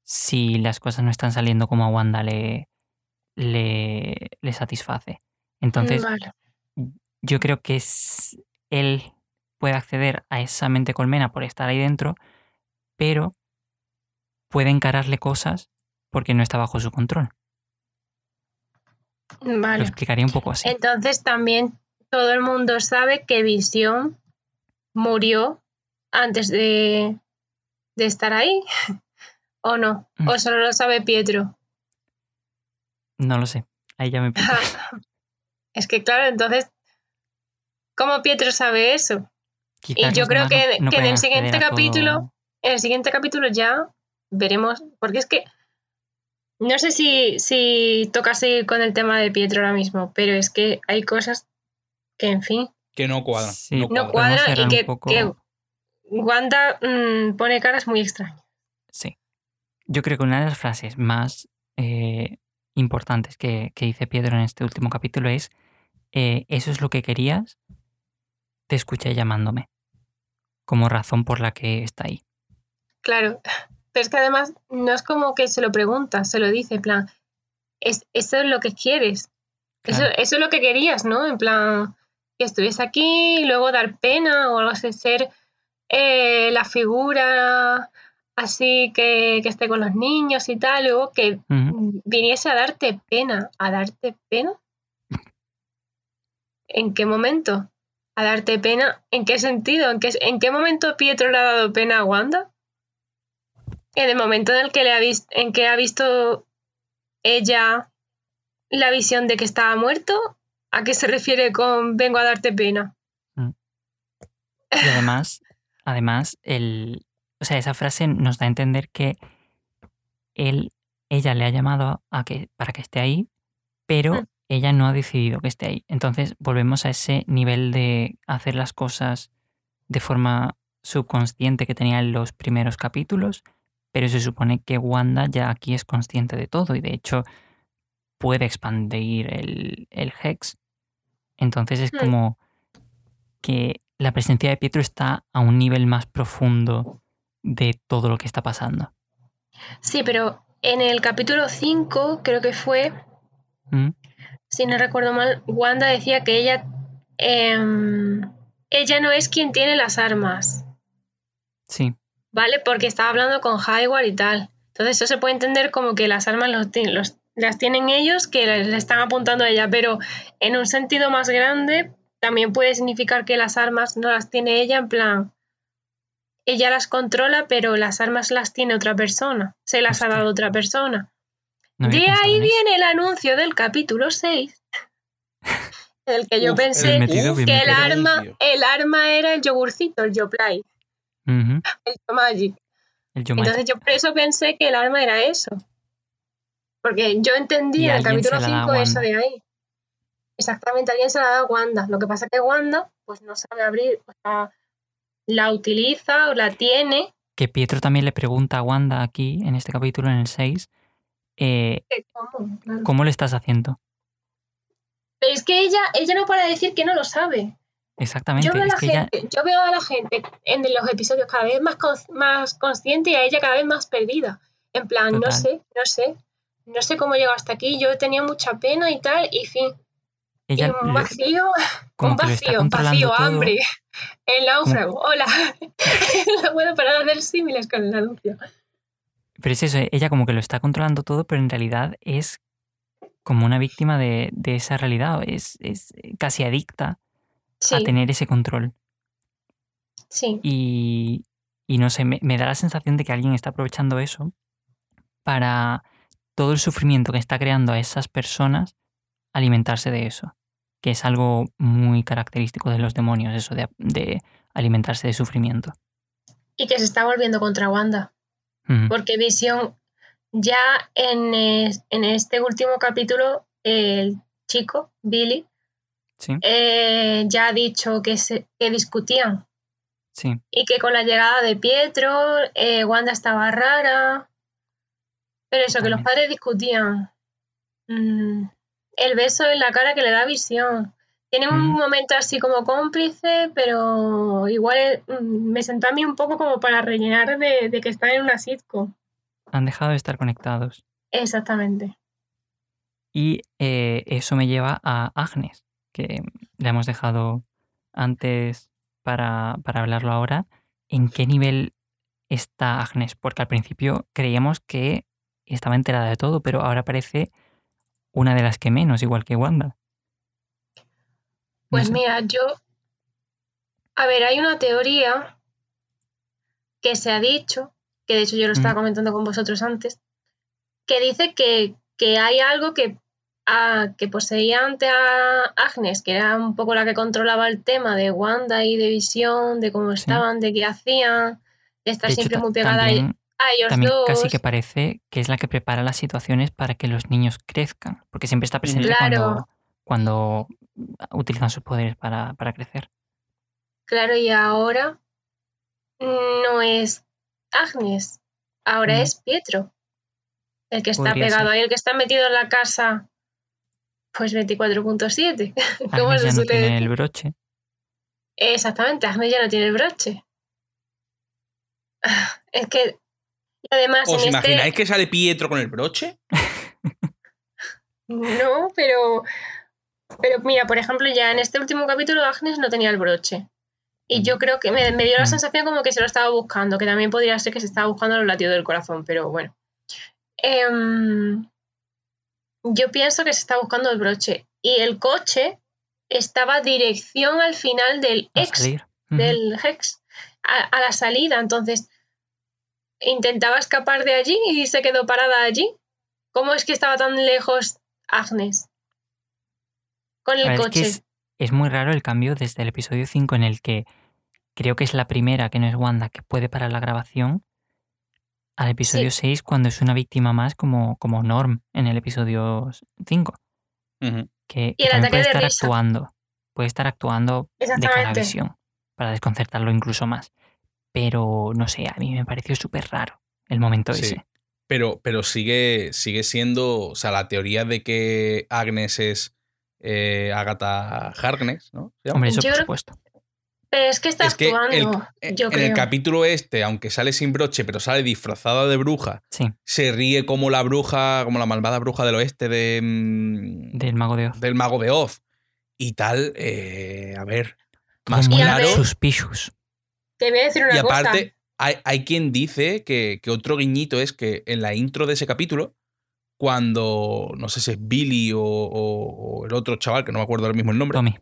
si las cosas no están saliendo como a Wanda le, le, le satisface. Entonces, Vale. Yo creo que es- él puede acceder a esa mente colmena por estar ahí dentro, pero puede encararle cosas porque no está bajo su control. Lo Vale. explicaría un poco así. Entonces también todo el mundo sabe que Visión murió antes de, de estar ahí. ¿O no? ¿O Mm. solo lo sabe Pietro? No lo sé. Ahí ya me es que claro, entonces, ¿cómo Pietro sabe eso? Quizás yo creo que- no- que en el siguiente todo- capítulo- En el siguiente capítulo ya veremos, porque es que no sé si, si toca seguir con el tema de Pietro ahora mismo, pero es que hay cosas que, en fin, Que no cuadran. Sí. no cuadran. Cuadran y que, poco- que Wanda mm, pone caras muy extrañas. Sí. Yo creo que una de las frases más eh, importantes que, que dice Pietro en este último capítulo es eh, eso es lo que querías, te escuché llamándome, como razón por la que está ahí. Claro, pero es que además no es como que se lo pregunta, se lo dice, en plan, es, eso es lo que quieres, eso, Claro. eso es lo que querías, ¿no? En plan, que estuviese aquí y luego dar pena o algo así, ser eh, la figura así que, que esté con los niños y tal, luego que viniese a darte pena, a darte pena. ¿En qué momento? ¿A darte pena? ¿En qué sentido? ¿En qué, en qué momento Pietro le ha dado pena a Wanda? En el momento en el que le ha visto, en que ha visto ella la visión de que estaba muerto, ¿a qué se refiere con vengo a darte pena? Y además, además, el, o sea, esa frase nos da a entender que él, ella le ha llamado a que, para que esté ahí, pero Mm. Ella no ha decidido que esté ahí. Entonces volvemos a ese nivel de hacer las cosas de forma subconsciente que tenía en los primeros capítulos, pero se supone que Wanda ya aquí es consciente de todo y de hecho puede expandir el, el Hex. Entonces es Mm. como que la presencia de Pietro está a un nivel más profundo de todo lo que está pasando. Sí, pero en el capítulo 5, creo que fue, ¿Mm? Si no recuerdo mal, Wanda decía que ella, em, ella no es quien tiene las armas, Sí, ¿vale? Porque estaba hablando con Hayward y tal. Entonces eso se puede entender como que las armas los ti- los- las tienen ellos, que le están apuntando a ella, pero en un sentido más grande también puede significar que las armas no las tiene ella, en plan, ella las controla, pero las armas las tiene otra persona, se las ha dado otra persona. No De ahí viene el anuncio del capítulo 6, en el que yo Uf, pensé metido, que el arma, el arma era el yogurcito, el Yoplay, el Yomagic. El Yomaji. Entonces yo por eso pensé que el arma era eso. Porque yo entendí Y en el capítulo la da a 5 eso de ahí. Exactamente, alguien se la da a Wanda. Lo que pasa es que Wanda pues no sabe abrir, o sea, la utiliza o la tiene. Que Pietro también le pregunta a Wanda aquí, en este capítulo, en el 6, eh, ¿Cómo? Claro. ¿cómo le estás haciendo? Pero es que ella, ella no para de decir que no lo sabe. Exactamente, Yo veo, a la ella... gente, yo veo a la gente en los episodios cada vez más, más consciente y a ella cada vez más perdida. En plan, no sé, no sé. No sé cómo llegó hasta aquí. Yo tenía mucha pena y tal, y fin. ella y un lo- vacío, un lo vacío, controlando vacío, todo. hambre. El náufrago, hola. no puedo parar de hacer símiles con el anuncio. Pero es eso, ella como que lo está controlando todo, pero en realidad es como una víctima de, de esa realidad, es, es casi adicta Sí, a tener ese control. sí, Y, y no sé, me, me da la sensación de que alguien está aprovechando eso para todo el sufrimiento que está creando a esas personas alimentarse de eso, que es algo muy característico de los demonios, eso de, de alimentarse de sufrimiento. y que se está volviendo contra Wanda. Porque Visión, ya en, es- en este último capítulo, el chico, Billy, Sí, eh, ya ha dicho que, se, que discutían sí. y que con la llegada de Pietro, eh, Wanda estaba rara. Pero eso, que los padres discutían. Mm, el beso en la cara que le da visión. Tiene un Mm. momento así como cómplice, pero igual mm, me sentó a mí un poco como para rellenar de, de que están en una sitcom. Han dejado de estar conectados. Exactamente. Y eh, eso me lleva a Agnes, que la hemos dejado antes para, para hablarlo ahora. ¿En qué nivel está Agnes? Porque al principio creíamos que estaba enterada de todo, pero ahora parece una de las que menos, igual que Wanda. No Pues sé. mira, yo. A ver, hay una teoría que se ha dicho, que de hecho yo lo estaba Mm. comentando con vosotros antes, que dice que, que hay algo que, a- que poseía ante a Agnes, que era un poco la que controlaba el tema de Wanda y de Visión, de cómo Sí. estaban, de qué hacían, de estar De siempre muy pegada también, a ellos también dos. casi que parece que es la que prepara las situaciones para que los niños crezcan, porque siempre está presente Claro. cuando, cuando utilizan sus poderes para, para crecer. Claro, y ahora no es Agnes, ahora Mm. es Pietro. El que está Podría pegado ser. ahí, el que está metido en la casa, pues 24.7. ¿Cómo Agnes se ya no suele tiene decir? el broche. Exactamente, Agnes ya no tiene el broche. Es que, además, ¿Os en imagináis este... que sale Pietro con el broche? No, pero... Pero mira, por ejemplo, ya en este último capítulo Agnes no tenía el broche. Y yo creo que me, me dio la Mm. sensación como que se lo estaba buscando, que también podría ser que se estaba buscando los latidos del corazón, pero bueno. Em, yo pienso que se está buscando el broche. Y el coche estaba dirección al final del ex, del Hex, a, a la salida. Entonces, intentaba escapar de allí y se quedó parada allí. ¿Cómo es que estaba tan lejos Agnes? Con el ver, es que coche. es, es muy raro el cambio desde el episodio 5 en el que creo que es la primera que no es Wanda que puede parar la grabación al episodio 6 cuando es una víctima más como, como Norm en el episodio 5 Ujú. que, Y que el también puede de estar risa. actuando puede estar actuando de cara a Exactamente. visión para desconcertarlo incluso más pero no sé a mí me pareció súper raro el momento Sí. ese Pero, pero sigue, sigue siendo, o sea, la teoría de que Agnes es eh, Agatha Harkness, ¿no? Hombre eso por supuesto Pero es que está Es que actuando, yo en creo. el capítulo este, aunque sale sin broche, pero sale disfrazada de bruja, sí se ríe como la bruja, como la malvada bruja del oeste de, mm, del mago de Oz del mago de Oz. Y tal, eh, a ver, más claro. suspicious Te voy a decir una Y cosa. aparte, hay, hay quien dice que, que otro guiñito es que en la intro de ese capítulo, cuando, no sé si es Billy o, o- o el otro chaval, que no me acuerdo ahora mismo el nombre, Tommy.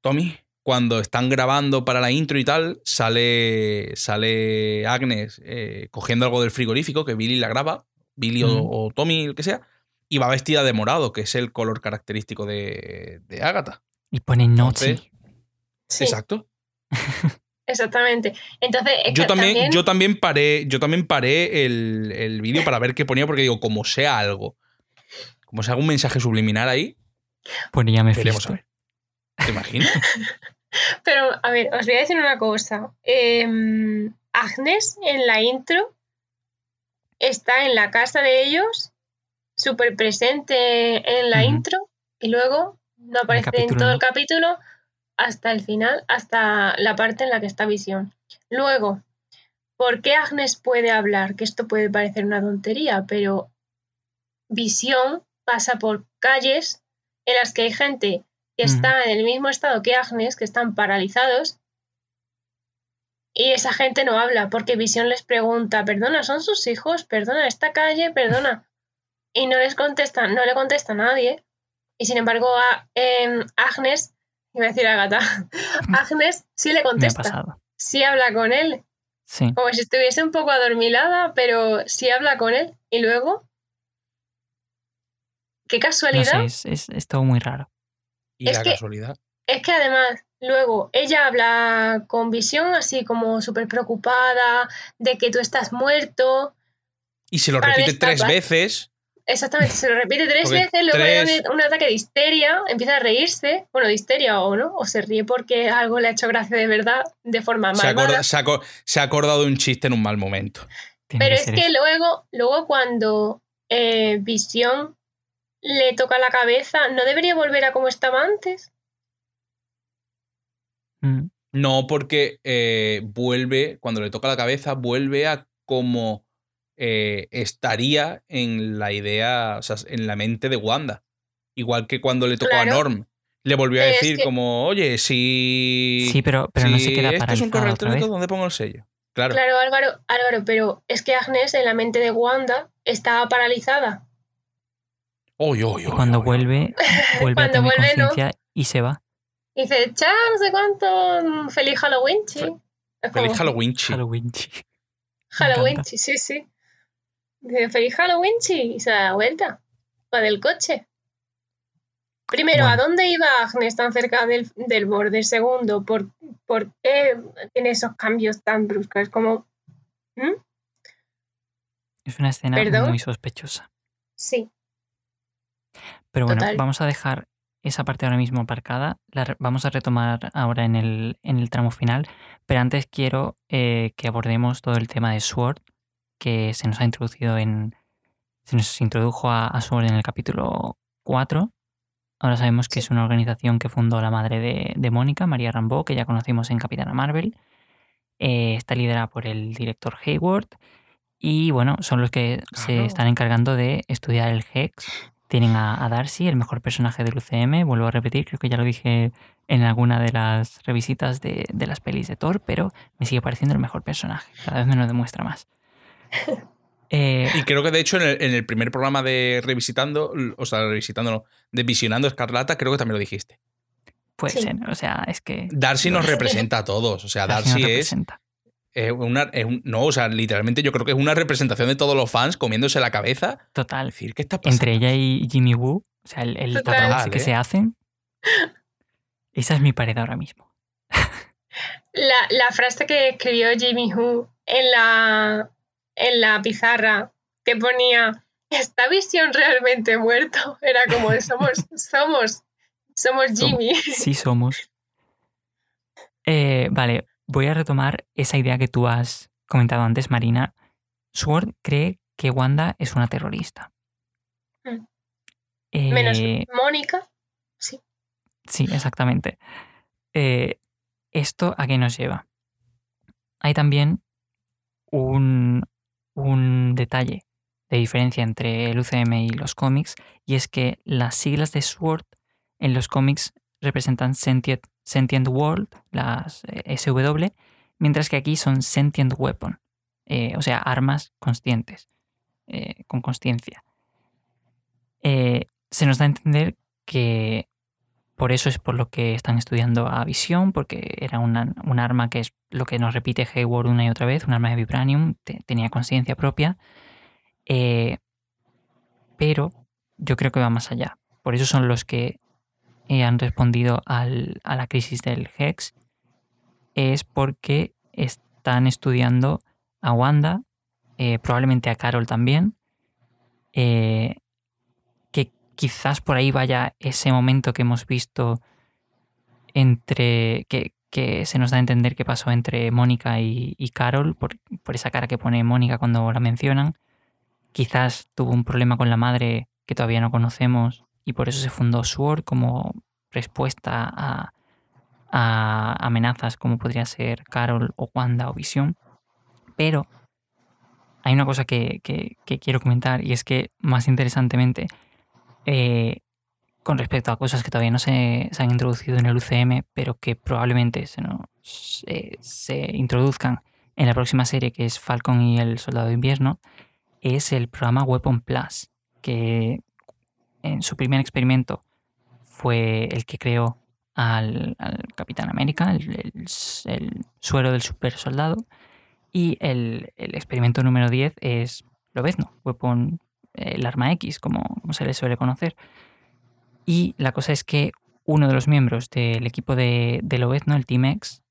Tommy, cuando están grabando para la intro y tal, sale, sale Agnes eh, cogiendo algo del frigorífico que Billy la graba, Billy o- Tommy, el que sea, y va vestida de morado, que es el color característico de, de Agatha. y pone Entonces, Sí, Exacto. exactamente. Entonces, es Yo que también, yo también paré, yo también paré el, el vídeo para ver qué ponía, porque digo, como sea algo, como sea algún mensaje subliminal ahí, ponía me veremos a ver. ¿Te imaginas? Pero, a ver, os voy a decir una cosa. Em, Agnes en la intro está en la casa de ellos, súper presente en la intro, y luego no aparece en todo no. el capítulo hasta el final, hasta la parte en la que está Visión. Luego, ¿por qué Agnes puede hablar? Que esto puede parecer una tontería, pero Visión pasa por calles en las que hay gente que está en el mismo estado que Agnes, que están paralizados, y esa gente no habla, porque Visión les pregunta, perdona, ¿son sus hijos? Perdona, esta calle, perdona. Y no les contesta, no le contesta a nadie. Y sin embargo, a, em, Agnes, iba a decir Agatha, Agnes sí le me ha contesta, pasado sí habla con él, sí como si estuviese un poco adormilada, pero sí habla con él. Y luego, qué no casualidad. sé es, es, es todo muy raro Y Es la que- casualidad. Es que además, luego, ella habla con visión así como súper preocupada de que tú estás muerto. Y se lo repite tres veces. Exactamente, se lo repite tres Porque veces, luego le da tres- un, ataque de histeria, empieza a reírse, bueno, de histeria o no, o se ríe porque algo le ha hecho gracia de verdad, de forma Se ha, malvada. acorda- se ha aco- se ha acordado de un chiste en un mal momento. Tiene Pero que es que luego, luego cuando eh, Visión le toca la cabeza, ¿no debería volver a como estaba antes? Mm, No, porque eh, vuelve, cuando le toca la cabeza, vuelve a como eh, estaría en la idea, o sea, en la mente de Wanda. Igual que cuando le tocó Claro. a Norm. Le volvió a Pero es decir que- como, oye, si... sí pero pero no se queda esto es un correo electrónico, ¿dónde pongo el sello? Claro. Claro, Álvaro, Álvaro, pero es que Agnes en la mente de Wanda estaba paralizada. Uy, uy, Y uy, cuando vuelve, vuelve a tener vuelve, no. conciencia y se va. Y dice, chao, no sé cuánto, mm, feliz Halloween, chi. Feliz Halloween, chi. Halloween. chi. Halloween, sí, sí. Dice, feliz Halloween, chi. Y se da la vuelta. Va del coche. Primero, ¿a dónde iba Agnes tan cerca del, del borde? Segundo, ¿por, ¿por qué tiene esos cambios tan bruscos? Como, ¿Mm? Es una escena ¿Perdón? muy sospechosa. sí, Pero bueno, Total. vamos a dejar esa parte ahora mismo aparcada. La vamos a retomar ahora en el, en el tramo final. Pero antes quiero eh, que abordemos todo el tema de Sword, que se nos ha introducido en. Se nos introdujo a, a Sword en el capítulo 4. Ahora sabemos que es una organización que fundó la madre de, de Mónica, María Rambeau, que ya conocimos en Capitana Marvel. Eh, está liderada por el director Hayward. Y bueno, son los que se están encargando de estudiar el Hex. Tienen a, a Darcy, el mejor personaje del UCM. Vuelvo a repetir, creo que ya lo dije en alguna de las revisitas de, de las pelis de Thor, pero me sigue pareciendo el mejor personaje. Cada vez me lo demuestra más. Eh, Y creo que de hecho en el, en el primer programa de Revisitando, o sea, Revisitando, de Visionando Escarlata, creo que también lo dijiste. puede Sí. ser, o sea, es que. Darcy nos representa a todos. O sea, Darcy es, es una. es un- no, o sea, literalmente yo creo que es una representación de todos los fans comiéndose la cabeza. Total. Decir, ¿qué está pasando? Entre ella y Jimmy Woo, o sea, el, el Total. que ¿eh? se hacen. Esa es mi pared ahora mismo. La, la frase que escribió Jimmy Who en la, en la pizarra que ponía ¿Está Visión realmente muerto? Era como somos, somos, somos Jimmy. Sí somos. Eh, vale, voy a retomar esa idea que tú has comentado antes, Marina. Sword cree que Wanda es una terrorista. Mm. Eh, Menos Mónica. Sí. Sí, exactamente. Eh, ¿Esto a qué nos lleva? Hay también un, un detalle de diferencia entre el UCM y los cómics, y es que las siglas de SWORD en los cómics representan Sentient, Sentient World, las eh, SW, mientras que aquí son Sentient Weapon, eh, o sea, armas conscientes, eh, con consciencia. Eh, se nos da a entender que por eso es por lo que están estudiando a Visión, porque era una- un arma que es lo que nos repite Hayward una y otra vez, un arma de Vibranium, te- tenía conciencia propia. Eh, pero yo creo que va más allá. Por eso son los que eh, han respondido a la crisis del Hex. Es porque están estudiando a Wanda, eh, probablemente a Carol también. eh, quizás por ahí vaya ese momento que hemos visto entre. que, se nos da a entender que pasó entre Mónica y, Carol, por, por esa cara que pone Mónica cuando la mencionan. Quizás tuvo un problema con la madre que todavía no conocemos y por eso se fundó SWORD como respuesta a, amenazas como podría ser Carol o Wanda o Visión. Pero hay una cosa que- que quiero comentar y es que, más interesantemente, eh, con respecto a cosas que todavía no se, han introducido en el UCM, pero que probablemente se, introduzcan en la próxima serie, que es Falcon y el Soldado de Invierno, es el programa Weapon Plus, que en su primer experimento fue el que creó al, Capitán América, el, el- suero del super soldado, y el, experimento número 10 es Lobezno, Weapon, el arma X, como, como se le suele conocer. Y la cosa es que uno de los miembros del equipo de, de Lobezno, el Team X,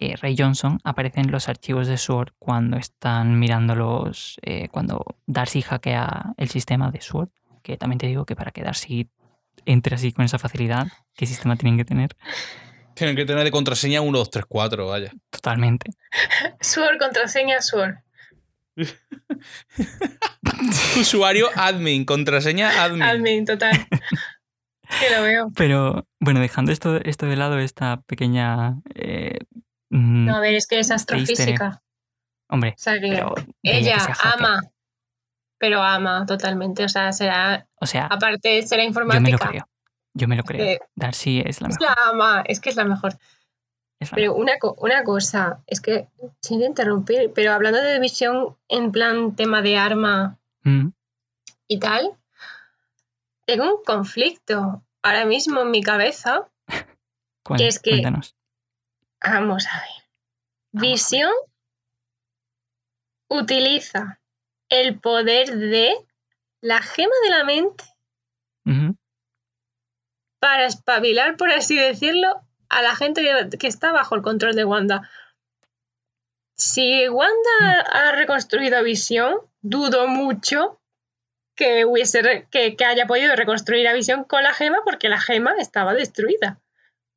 eh, Ray Johnson, aparece en los archivos de SWORD cuando están mirando los. eh, cuando Darcy hackea el sistema de SWORD. Que también te digo que para que Darcy entre así con esa facilidad, ¿qué sistema tienen que tener? Tienen que tener de contraseña 1, 2, 3, 4, vaya. Totalmente. Sword, contraseña, Sword. Usuario admin, contraseña admin. Admin, total. Que lo veo. Pero bueno, dejando esto, esto de lado, esta pequeña. eh, mm, No, a ver, es que es astrofísica. hombre, O sea que pero. de ella que ama, pero ama totalmente. O sea, será, O sea, aparte, será yo me lo informática. creo. Yo me lo creo. Eh, Darcy es la Es mejor. la ama, es que es la mejor. Pero una, una cosa, es que, sin interrumpir, pero hablando de visión en plan tema de arma Mm, y tal, tengo un conflicto ahora mismo en mi cabeza. Que es que- Cuéntanos. Vamos a ver. Visión utiliza el poder de la gema de la mente para espabilar, por así decirlo, a la gente que, está bajo el control de Wanda. Si Wanda ha reconstruido a Visión, dudo mucho que, hubiese que, que haya podido reconstruir a Visión con la gema porque la gema estaba destruida.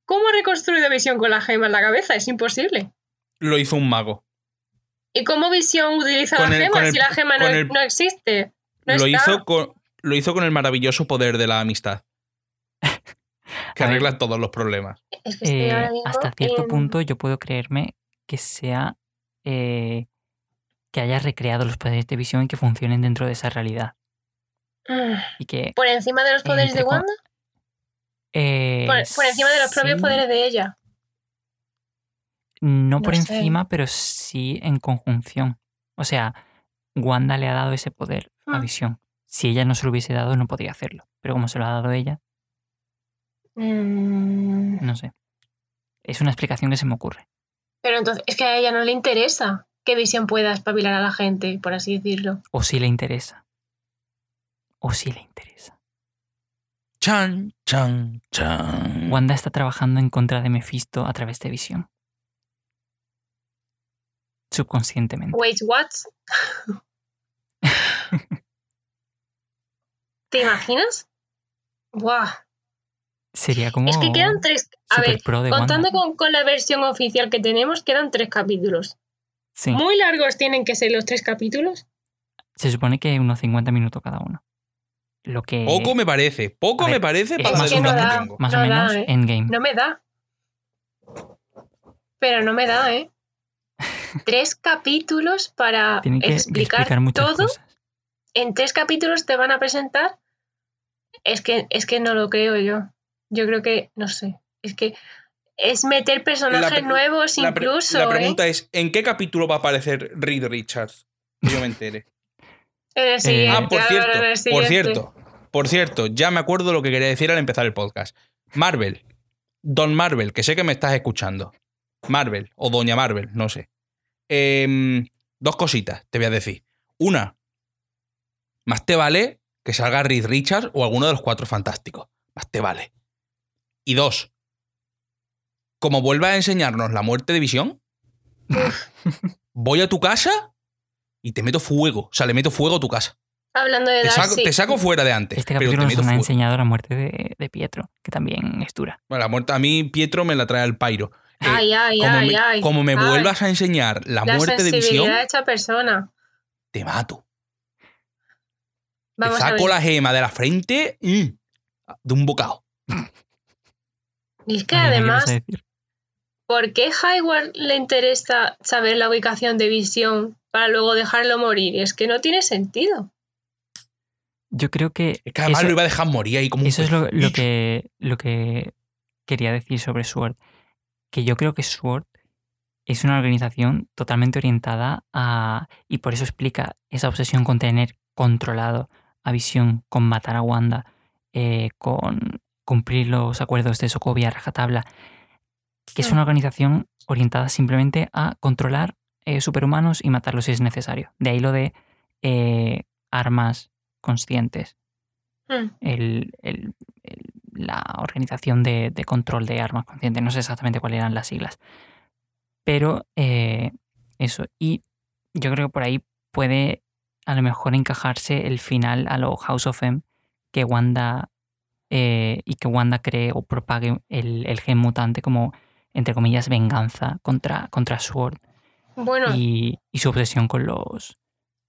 ¿Cómo ha reconstruido Visión con la gema en la cabeza? Es imposible. Lo hizo un mago. ¿Y cómo Visión utiliza Con la el- gema el- si la gema no, con el- no existe? No lo, está. hizo con, lo hizo con el maravilloso poder de la amistad. Que arregla todos los problemas. Es que Eh, hasta cierto en- punto yo puedo creerme que sea eh, que haya recreado los poderes de visión y que funcionen dentro de esa realidad. Mm. Y que Por encima de los poderes de Wanda, eh, por, por encima de los propios poderes de ella. No por sé. encima, pero sí en conjunción. O sea, Wanda le ha dado ese poder a Ah. Visión. Si ella no se lo hubiese dado, no podría hacerlo. Pero como se lo ha dado ella, Mm. no sé. Es una explicación que se me ocurre. Pero entonces es que a ella no le interesa que Visión pueda espabilar a la gente, por así decirlo. O si le interesa. O si le interesa. Chan, chan, chan. Wanda está trabajando en contra de Mephisto a través de Visión. Subconscientemente. Wait, what? ¿Te imaginas? Buah. Sería como Es que quedan tres. A ver, pro de contando con, con la versión oficial que tenemos, quedan tres capítulos. Sí, Muy largos tienen que ser los tres capítulos. se supone que unos 50 minutos cada uno. Lo que Poco me parece. Poco ver, me parece para más que tengo. más no o da, menos ¿eh? endgame. No me da. Pero no me da, ¿eh? Tres capítulos para Tienen que explicar, todo. cosas. En tres capítulos te van a presentar. Es que, es que no lo creo yo. Yo creo que, no sé. Es que es meter personajes nuevos La, incluso. la ¿eh? pregunta es: ¿en qué capítulo va a aparecer Reed Richards? Que yo me entere. En el siguiente, Ah, por cierto, en el por cierto, por cierto, ya me acuerdo lo que quería decir al empezar el podcast. Marvel, Don Marvel, que sé que me estás escuchando. Marvel, o Doña Marvel, no sé. Em, dos cositas te voy a decir. Una, más te vale que salga Reed Richards o alguno de los cuatro fantásticos. Más te vale. Y dos, como vuelva a enseñarnos la muerte de visión, voy a tu casa y te meto fuego. O sea, le meto fuego a tu casa. Hablando de Te saco, Darcy. te saco fuera de antes. Este pero capítulo te nos meto ha fuego. enseñado la muerte de, de Pietro, que también es dura. Bueno, la muerte, a mí Pietro me la trae al pairo. Eh, Ay, ay, como, ay, me, ay. como me Ay, vuelvas a enseñar la, la muerte de visión, de esta persona. te mato. Vamos te a saco ver. la gema de la frente mm, de un bocado. Y es que Marina, ¿qué vas además? ¿por qué Hayward le interesa saber la ubicación de visión para luego dejarlo morir? Es que no tiene sentido. Yo creo que, Es que además eso, lo iba a dejar morir ahí como un eso es lo, que, lo que quería decir sobre SWORD. Que yo creo que SWORD es una organización totalmente orientada a... Y por eso explica esa obsesión con tener controlado a Visión, con matar a Wanda, eh, con cumplir los acuerdos de Sokovia a rajatabla. Que es una organización orientada simplemente a controlar eh, superhumanos y matarlos si es necesario. De ahí lo de eh, armas conscientes Hmm. el- el- el- la organización de, de control de armas conscientes. No sé exactamente cuáles eran las siglas. Pero eh, eso. Y yo creo que por ahí puede a lo mejor encajarse el final a lo House of M que Wanda eh, y que Wanda cree o propague el, el gen mutante como entre comillas venganza contra, contra Sword Bueno, y, y su obsesión con los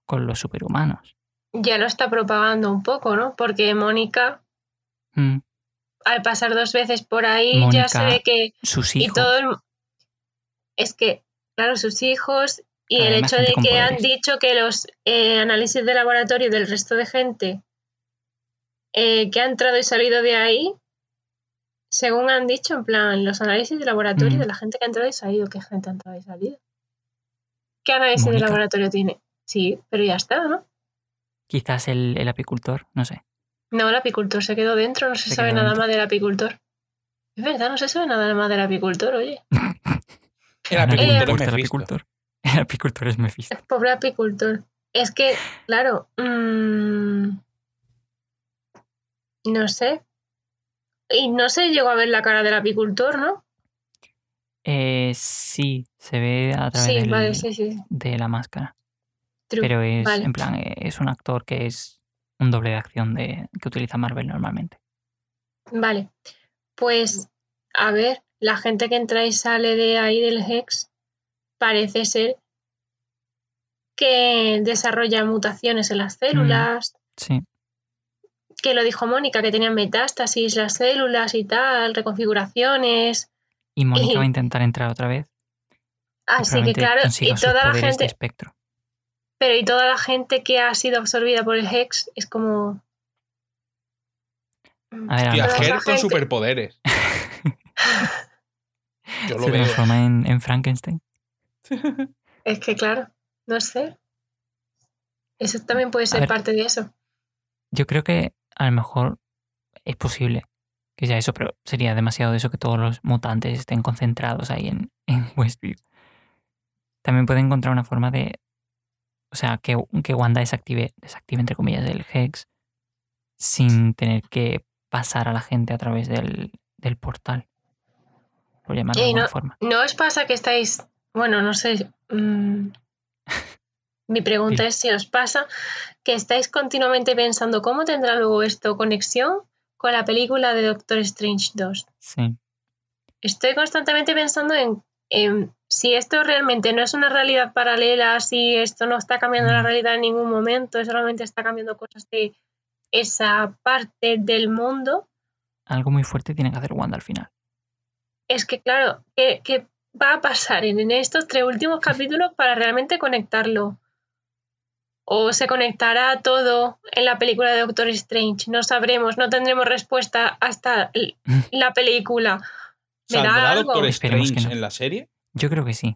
con los superhumanos. ya lo está propagando un poco, ¿no? Porque Mónica, Mm, al pasar dos veces por ahí, ya se ve que. Sus Y hijos. todo el- Es que, claro, sus hijos y Claro, el hecho de que han dicho que los eh, análisis de laboratorio del resto de gente eh, que ha entrado y salido de ahí, según han dicho, en plan, los análisis de laboratorio Mm. de la gente que ha entrado y salido, ¿qué gente ha entrado y salido? ¿Qué análisis de laboratorio tiene? Sí, pero ya está, ¿no? Quizás el, el apicultor, no sé. No, el apicultor se quedó dentro, no se, Se sabe nada dentro. más del apicultor. Es verdad, no se sabe nada más del apicultor, oye. El apicultor es el apicultor. El apicultor es Mephisto. El pobre apicultor. Es que, claro, mm, no sé. Y no se llegó a ver la cara del apicultor, ¿no? Eh, sí, se ve a través Sí, del- vale, sí, sí. de la máscara. True. Pero es, vale. en plan, es un actor que es un doble de acción de, que utiliza Marvel normalmente. Vale. Pues, a ver, la gente que entra y sale de ahí del Hex parece ser que desarrolla mutaciones en las células, Sí, que lo dijo Mónica, que tenían metástasis las células y tal, reconfiguraciones. y Mónica Y- va a intentar entrar otra vez. Así que claro, y toda la gente, espectro. pero y toda la gente que ha sido absorbida por el Hex es como... A ver, Hostia, con gente- superpoderes. Yo lo se veo. transforma en, en Frankenstein. Es que claro, no sé. Eso también puede ser ver. parte de eso. Yo creo que a lo mejor es posible que sea eso, pero sería demasiado de eso que todos los mutantes estén concentrados ahí en, en Westview. También puede encontrar una forma de. O sea, que, que Wanda desactive, desactive, entre comillas, el Hex sin tener que pasar a la gente a través del, del portal. Por llamarlo de alguna no- forma. ¿No os pasa que estáis, bueno, no sé, mm, mi pregunta es si os pasa que estáis continuamente pensando cómo tendrá luego esto conexión con la película de Doctor Strange 2? Sí. Estoy constantemente pensando en, en si esto realmente no es una realidad paralela, si esto no está cambiando la Mm. realidad en ningún momento, solamente está cambiando cosas de esa parte del mundo. Algo muy fuerte tiene que hacer Wanda al final. Es que, claro, ¿qué, qué va a pasar en, en estos tres últimos capítulos para realmente conectarlo? ¿O se conectará todo en la película de Doctor Strange? No sabremos, no tendremos respuesta hasta la película. ¿Me da ¿Saldrá algo? Doctor Strange no. en la serie? Yo creo que sí.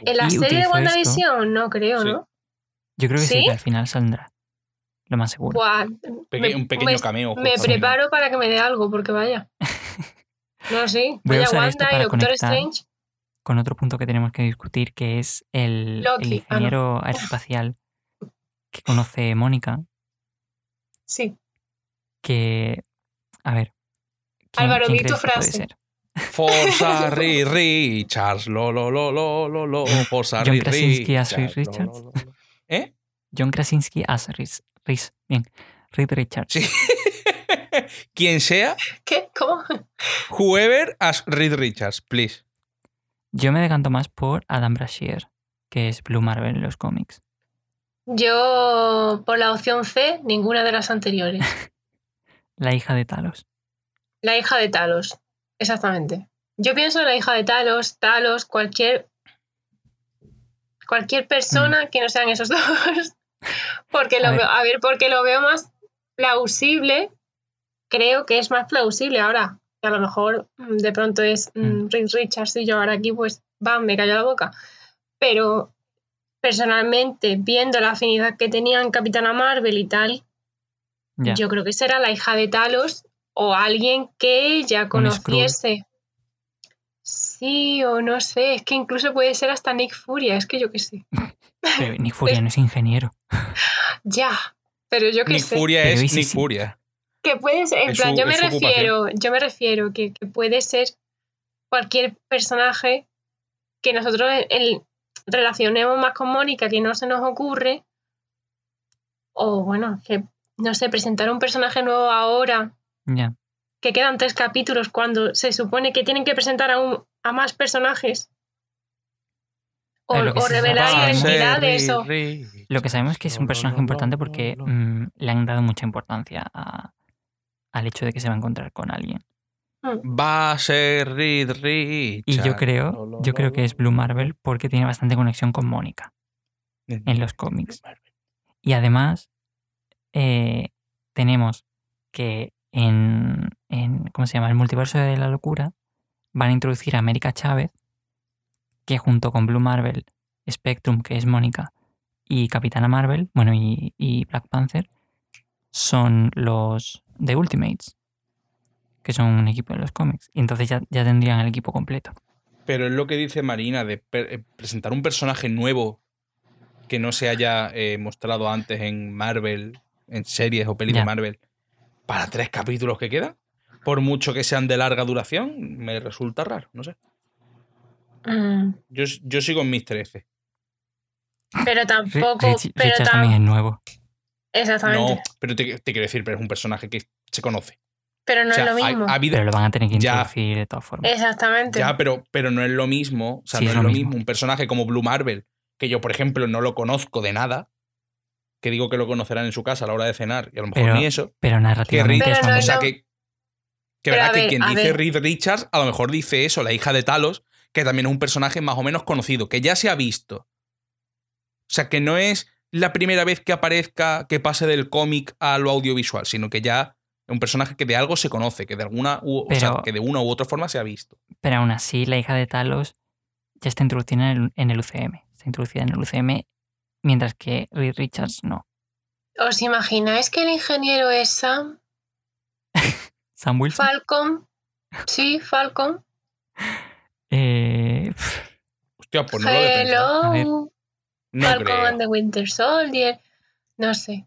En la serie de esto- WandaVision no creo, Sí. ¿no? Yo creo que sí, ¿Sí? que al final saldrá. Lo más seguro. Buah, Peque- me- un pequeño me- cameo. Me preparo para que me dé algo, porque vaya. No, sí. Voy a Vaya esto Wanda y Doctor Strange. con otro punto que tenemos que discutir, que es el. Ah, no. ingeniero aeroespacial que conoce Mónica, Sí. que, a ver, ¿quién, Álvaro, quién di tu frase. Forza Ri Richards, lo lo lo lo lo lo, Forza John Ri Krasinski as Richards. Reed Richards. lo, lo, lo. ¿Eh? John Krasinski as Reese, bien, Reed Richards. Sí. Quien sea, ¿Qué? ¿Cómo? whoever as Reed Richards, please. Yo me decanto más por Adam Brashear, que es Blue Marvel en los cómics. Yo, por la opción C, ninguna de las anteriores. La hija de Talos. La hija de Talos. Exactamente. Yo pienso en la hija de Talos, Talos, cualquier. Cualquier persona que no sean esos dos. Porque A lo ver. veo, a ver, porque lo veo más plausible. Creo que es más plausible ahora. Que a lo mejor mm, de pronto es mm, Mm. Reed Richards y yo ahora aquí, pues, bam, me cayó la boca. Pero personalmente, viendo la afinidad que tenían Capitana Marvel y tal, Ya. yo creo que será la hija de Talos o alguien que ella Un conociese. Sí, o no sé, es que incluso puede ser hasta Nick Furia, es que yo qué sé. Pero Nick Furia no es ingeniero. Ya, pero yo qué Nick sé. Furia es ¿y si Nick sí? Furia. Que puede ser, en Es plan, su- yo me ocupación. refiero, yo me refiero que, que puede ser cualquier personaje que nosotros en- en- relacionemos más con Mónica que no se nos ocurre. O bueno, que no sé, presentar un personaje nuevo ahora Ya. que quedan tres capítulos cuando se supone que tienen que presentar a, un- a más personajes. O, revelar identidades. o- Lo que sabemos es que es un personaje importante porque mm, le han dado mucha importancia a- al hecho de que se va a encontrar con alguien. Va a ser Reed Richards. Y yo creo, yo creo que es Blue Marvel porque tiene bastante conexión con Mónica en los cómics. Y además, eh, tenemos que en, en, ¿cómo se llama? El multiverso de la locura van a introducir a América Chávez, que junto con Blue Marvel, Spectrum, que es Mónica, y Capitana Marvel, bueno, y, y Black Panther, son los de Ultimates, que son un equipo de los cómics. Y entonces ya, ya tendrían el equipo completo. Pero es lo que dice Marina de eh, presentar un personaje nuevo que no se haya eh, mostrado antes en Marvel, en series o pelis Ya. de Marvel, para tres capítulos que quedan. Por mucho que sean de larga duración, me resulta raro, no sé. Mm, Yo, yo sigo en mis 13. Pero tampoco. Rich- pero tam- también es nuevo. Exactamente. No, pero te, te quiero decir, pero es un personaje que se conoce. Pero no o sea, es lo mismo. ha habido- Pero lo van a tener que Ya. introducir de todas formas. Exactamente. Ya, pero, pero no es lo mismo. O sea, Sí, no es es lo lo mismo. mismo. Un personaje como Blue Marvel, que yo, por ejemplo, no lo conozco de nada, que digo que lo conocerán en su casa a la hora de cenar, y a lo mejor Pero- ni eso. Pero Que narrativamente Reed- Pero no o sea, no. que, que verdad que quien dice ver. Reed Richards, a lo mejor dice eso, la hija de Talos, que también es un personaje más o menos conocido, que ya se ha visto. O sea, que no es la primera vez que aparezca, que pase del cómic a lo audiovisual, sino que ya un personaje que de algo se conoce, que de alguna u- o sea, que de una u otra forma se ha visto. Pero aún así, la hija de Talos ya está introducida en el, en el UCM. Está introducida en el UCM, mientras que Reed Richards no. ¿Os imagináis que el ingeniero es Sam? Sam Wilson. Falcon. Sí, Falcon. eh, Hostia, pues no lo he. Hello. No Falcon creo. and the Winter Soldier. No sé.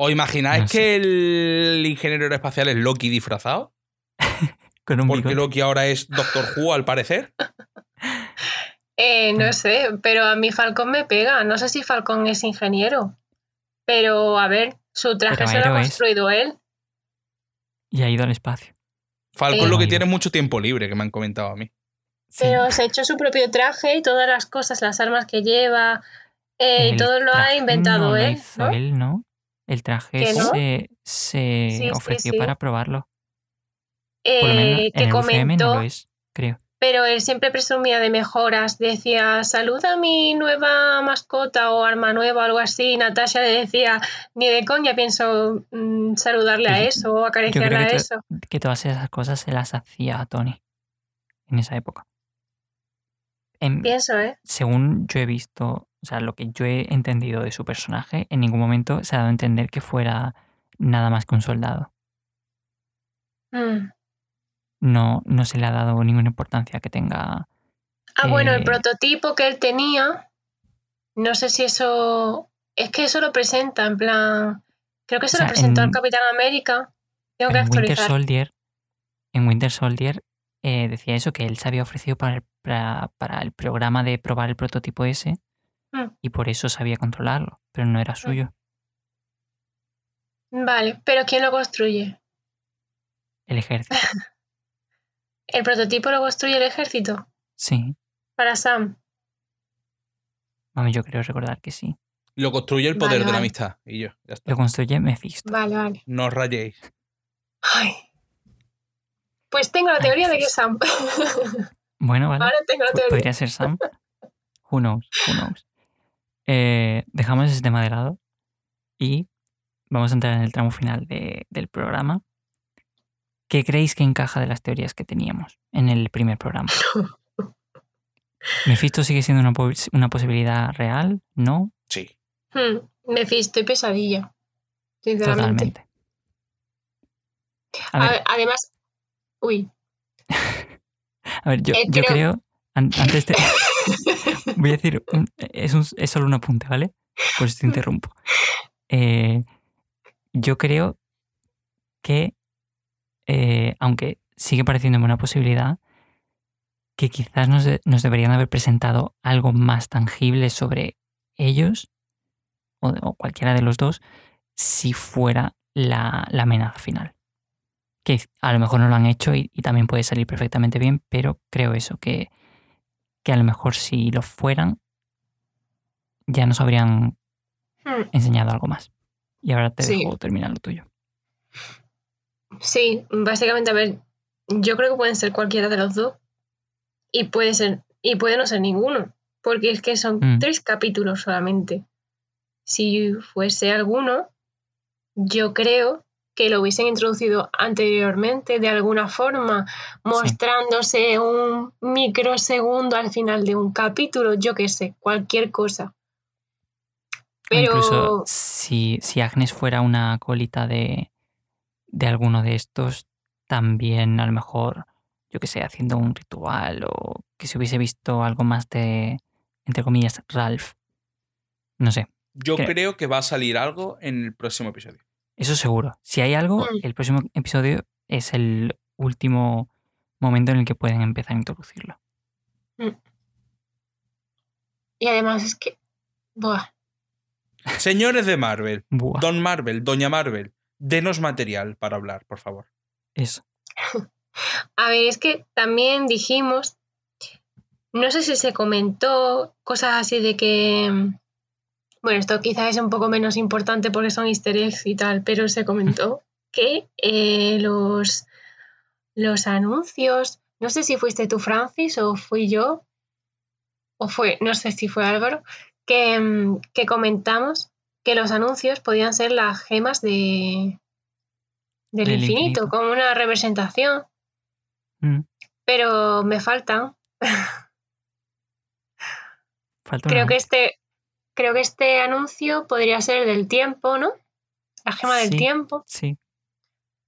¿Os imagináis No sé. que el ingeniero aeroespacial es Loki disfrazado? con un Porque bigote. Loki ahora es Doctor Who, al parecer. Eh, Mm. no sé, pero a mí Falcon me pega. No sé si Falcon es ingeniero. Pero a ver, su traje se lo ha es. construido él. Y ha ido al espacio. Falcon Eh, lo que tiene es mucho tiempo libre, que me han comentado a mí. Sí. Pero se ha hecho su propio traje y todas las cosas, las armas que lleva, eh, y todo lo ha inventado no lo él. hizo ¿no? él, ¿no? El traje se, se Sí, sí, ofreció sí. para probarlo. Por lo menos Eh, en que el UCM comentó, no lo es, creo. pero él siempre presumía de mejoras. Decía, saluda a mi nueva mascota o arma nueva o algo así. Y Natasha le decía, ni de coña pienso mm, saludarle a eso o acariciarle a que, eso. que todas esas cosas se las hacía a Tony en esa época. En- Pienso, ¿eh? según yo he visto, o sea, lo que yo he entendido de su personaje, en ningún momento se ha dado a entender que fuera nada más que un soldado. Mm. No, no se le ha dado ninguna importancia que tenga. Ah, bueno, el Eh, prototipo que él tenía, no sé si eso. Es que eso lo presenta, en plan. Creo que se O sea, lo presentó en- al Capitán América. Tengo que en Winter actualizar. Soldier, en Winter Soldier eh, decía eso, que él se había ofrecido para el, para, para el programa de probar el prototipo ese Mm. y por eso sabía controlarlo, pero no era suyo. Vale, pero ¿quién lo construye? El ejército. ¿El prototipo lo construye el ejército? Sí, Para Sam. Mami, yo creo recordar que sí. Lo construye el poder Vale, de la amistad. Y yo, ya está. Lo construye Mephisto. Vale, vale. No os rayéis. Ay. Pues tengo la teoría de que es Sam. Bueno, vale. Ahora tengo la teoría. Podría ser Sam. Who knows, who knows. Eh, dejamos ese tema de lado y vamos a entrar en el tramo final de- del programa. ¿Qué creéis que encaja de las teorías que teníamos en el primer programa? ¿Mephisto sigue siendo una, pos- una posibilidad real? ¿No? Sí. Hmm, Mephisto y pesadilla. Sinceramente. Totalmente. A A ver, ver, además. Uy. a ver, yo, eh, yo creo- creo, an- antes de... Voy a decir, es, solo un apunte, ¿vale? Por eso te interrumpo. Eh, yo creo que, eh, aunque sigue pareciéndome una posibilidad, que quizás nos, de- nos deberían haber presentado algo más tangible sobre ellos, o, cualquiera de los dos, si fuera la, la amenaza final. Que a lo mejor no lo han hecho y, y también puede salir perfectamente bien, pero creo eso, que, que a lo mejor si lo fueran, ya nos habrían Hmm, enseñado algo más. Y ahora te Sí. dejo terminar lo tuyo. Sí, básicamente, a ver. Yo creo que pueden ser cualquiera de los dos. Y puede ser. Y puede no ser ninguno. Porque es que son Mm. tres capítulos solamente. Si fuese alguno, yo creo que lo hubiesen introducido anteriormente de alguna forma, mostrándose un microsegundo al final de un capítulo, yo qué sé, cualquier cosa. Incluso Pero si si, si Agnes fuera una colita de, de alguno de estos, también a lo mejor, yo que sé, haciendo un ritual o que se hubiese visto algo más de, entre comillas, Ralph. No sé. Yo creo que va a salir algo en el próximo episodio. Eso seguro. Si hay algo, Mm. el próximo episodio es el último momento en el que pueden empezar a introducirlo. Y además es que. Buah. Señores de Marvel, Buah, Don Marvel, Doña Marvel, denos material para hablar, por favor. eso. A ver, es que también dijimos. No sé si se comentó cosas así de que. Bueno, esto quizás es un poco menos importante porque son easter eggs y tal, pero se comentó que eh, los, los anuncios. No sé si fuiste tú, Francis, o fui yo, o fue, no sé si fue Álvaro, que, mm, que comentamos que los anuncios podían ser las gemas de, del Del infinito, infinito. como una representación, Mm, pero me faltan. falta Creo que este, creo que este anuncio podría ser del tiempo, ¿no? La gema del tiempo, Sí,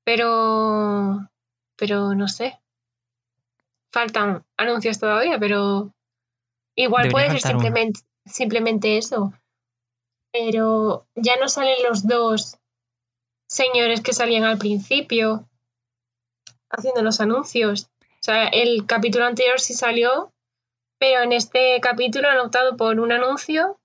pero, pero no sé. Faltan anuncios todavía, pero igual Debería puede ser uno. simplemente eso. Pero ya no salen los dos señores que salían al principio haciendo los anuncios. O sea, el capítulo anterior sí salió, pero en este capítulo han optado por un anuncio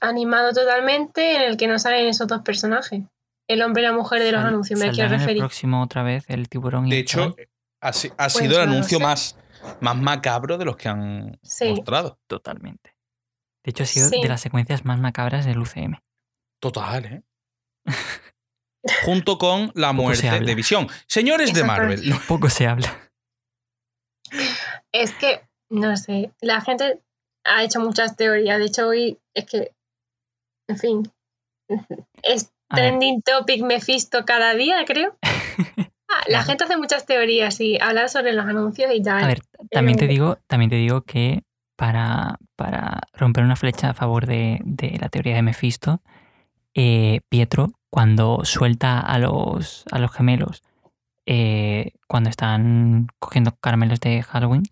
animado totalmente en el que no salen esos dos personajes. El hombre y la mujer de los Sal- anuncios, me quiero en el referir. próximo otra vez el tiburón y De el hecho, ha, ha Pues sido el no anuncio sé. más, más macabro de los que han Sí. mostrado. totalmente. De hecho, ha sido Sí. de las secuencias más macabras del UCM. Total, ¿eh? Junto con la muerte de Visión. Señores de. Marvel, no- Poco se habla. Es que, no sé, la gente ha hecho muchas teorías. De hecho, hoy es que, en fin, es trending topic Mephisto cada día, creo. Ah, La gente hace muchas teorías y habla sobre los anuncios y tal. a ver, también te pero- digo, también te digo que para, para romper una flecha a favor de, de la teoría de Mephisto, eh, Pietro, cuando suelta a los, a los gemelos, eh, cuando están cogiendo caramelos de Halloween,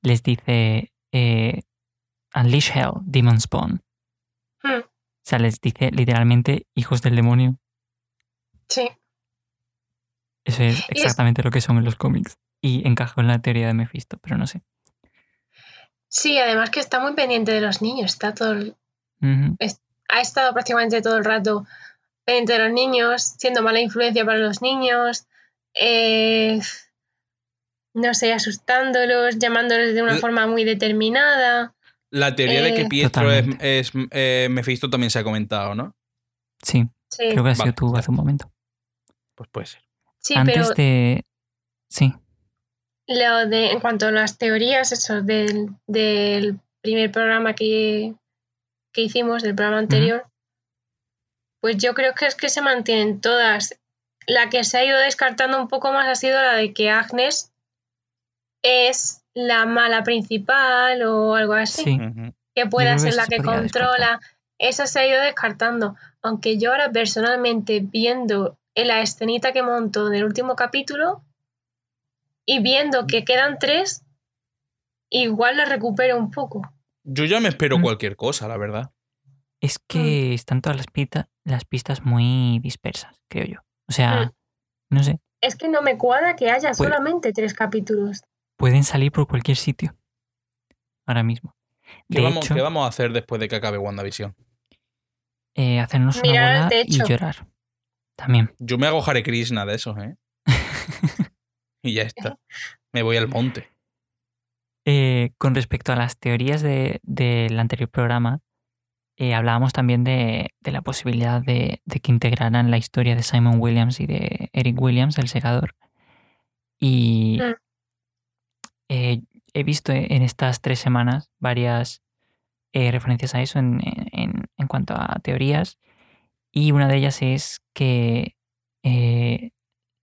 les dice eh, Unleash Hell, Demon Spawn. Hmm, O sea, les dice literalmente hijos del demonio. sí. Eso es exactamente lo que son en los cómics. Y encaja con la teoría de Mephisto, pero no sé. Sí, además que está muy pendiente de los niños. Está todo el- ha estado prácticamente todo el rato pendiente de los niños, siendo mala influencia para los niños, eh, no sé, asustándolos, llamándolos de una forma muy determinada. La teoría de que Eh, Pietro es, es, eh, Mephisto también se ha comentado, ¿no? Sí, Sí, creo que has Vale, sido tú hace un momento. Pues puede ser. sí Antes pero de. Sí, lo de, en cuanto a las teorías, eso, del, del primer programa que, que hicimos, del programa anterior, pues yo creo que es que se mantienen todas. La que se ha ido descartando un poco más ha sido la de que Agnes es la mala principal o algo así, sí. Que pueda ser eso la que controla. Esa se ha ido descartando. Aunque yo ahora personalmente viendo en la escenita que monto del último capítulo y viendo que quedan tres, igual la recupero un poco. Yo ya me espero Mm. cualquier cosa, la verdad. Es Mm. que están todas las, pita- las pistas muy dispersas, creo yo. O sea, no sé, Es que no me cuadra que haya Pues- solamente tres capítulos. Pueden salir por cualquier sitio. Ahora mismo. ¿Qué, De vamos, hecho, qué vamos a hacer después de que acabe WandaVision? eh, hacernos una Mirar al bola y llorar. También. Yo me hago Hare Krishna de esos, ¿eh? y ya está. Me voy al monte. Eh, con respecto a las teorías de- del anterior programa, eh, hablábamos también de, de la posibilidad de, de que integraran la historia de Simon Williams y de Eric Williams, el segador. Y Mm. Eh, he visto en estas tres semanas varias eh, referencias a eso en, en- en cuanto a teorías. Y una de ellas es que eh,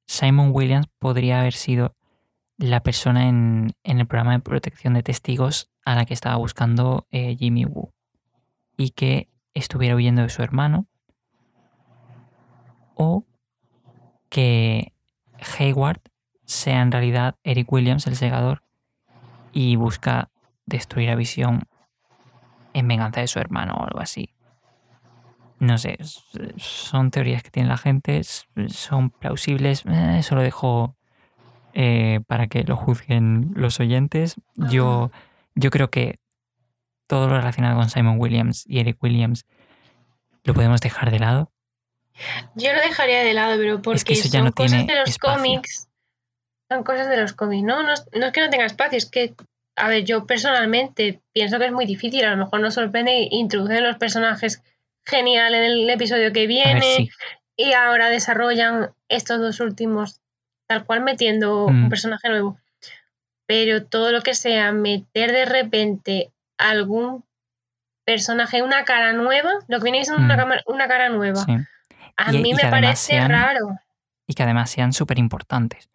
Simon Williams podría haber sido la persona en, en el programa de protección de testigos a la que estaba buscando eh, Jimmy Woo y que estuviera huyendo de su hermano o que Hayward sea en realidad Eric Williams, el segador, y busca destruir a Visión en venganza de su hermano o algo así. No sé, son teorías que tiene la gente, son plausibles, eh, eso lo dejo eh, para que lo juzguen los oyentes. Yo, yo creo que todo lo relacionado con Simon Williams y Eric Williams lo podemos dejar de lado. Yo lo dejaría de lado, pero porque son cosas de los cómics. Son cosas de los cómics. No, no, es que no tenga espacio, es que, a ver, yo personalmente pienso que es muy difícil. A lo mejor nos sorprende introducir los personajes genial en el episodio que viene y ahora desarrollan estos dos últimos tal cual metiendo un mm. personaje nuevo. Pero todo lo que sea meter de repente algún personaje, una cara nueva, lo que viene es una, mm. una cara nueva. A mí me parece raro. Y que además sean súper importantes.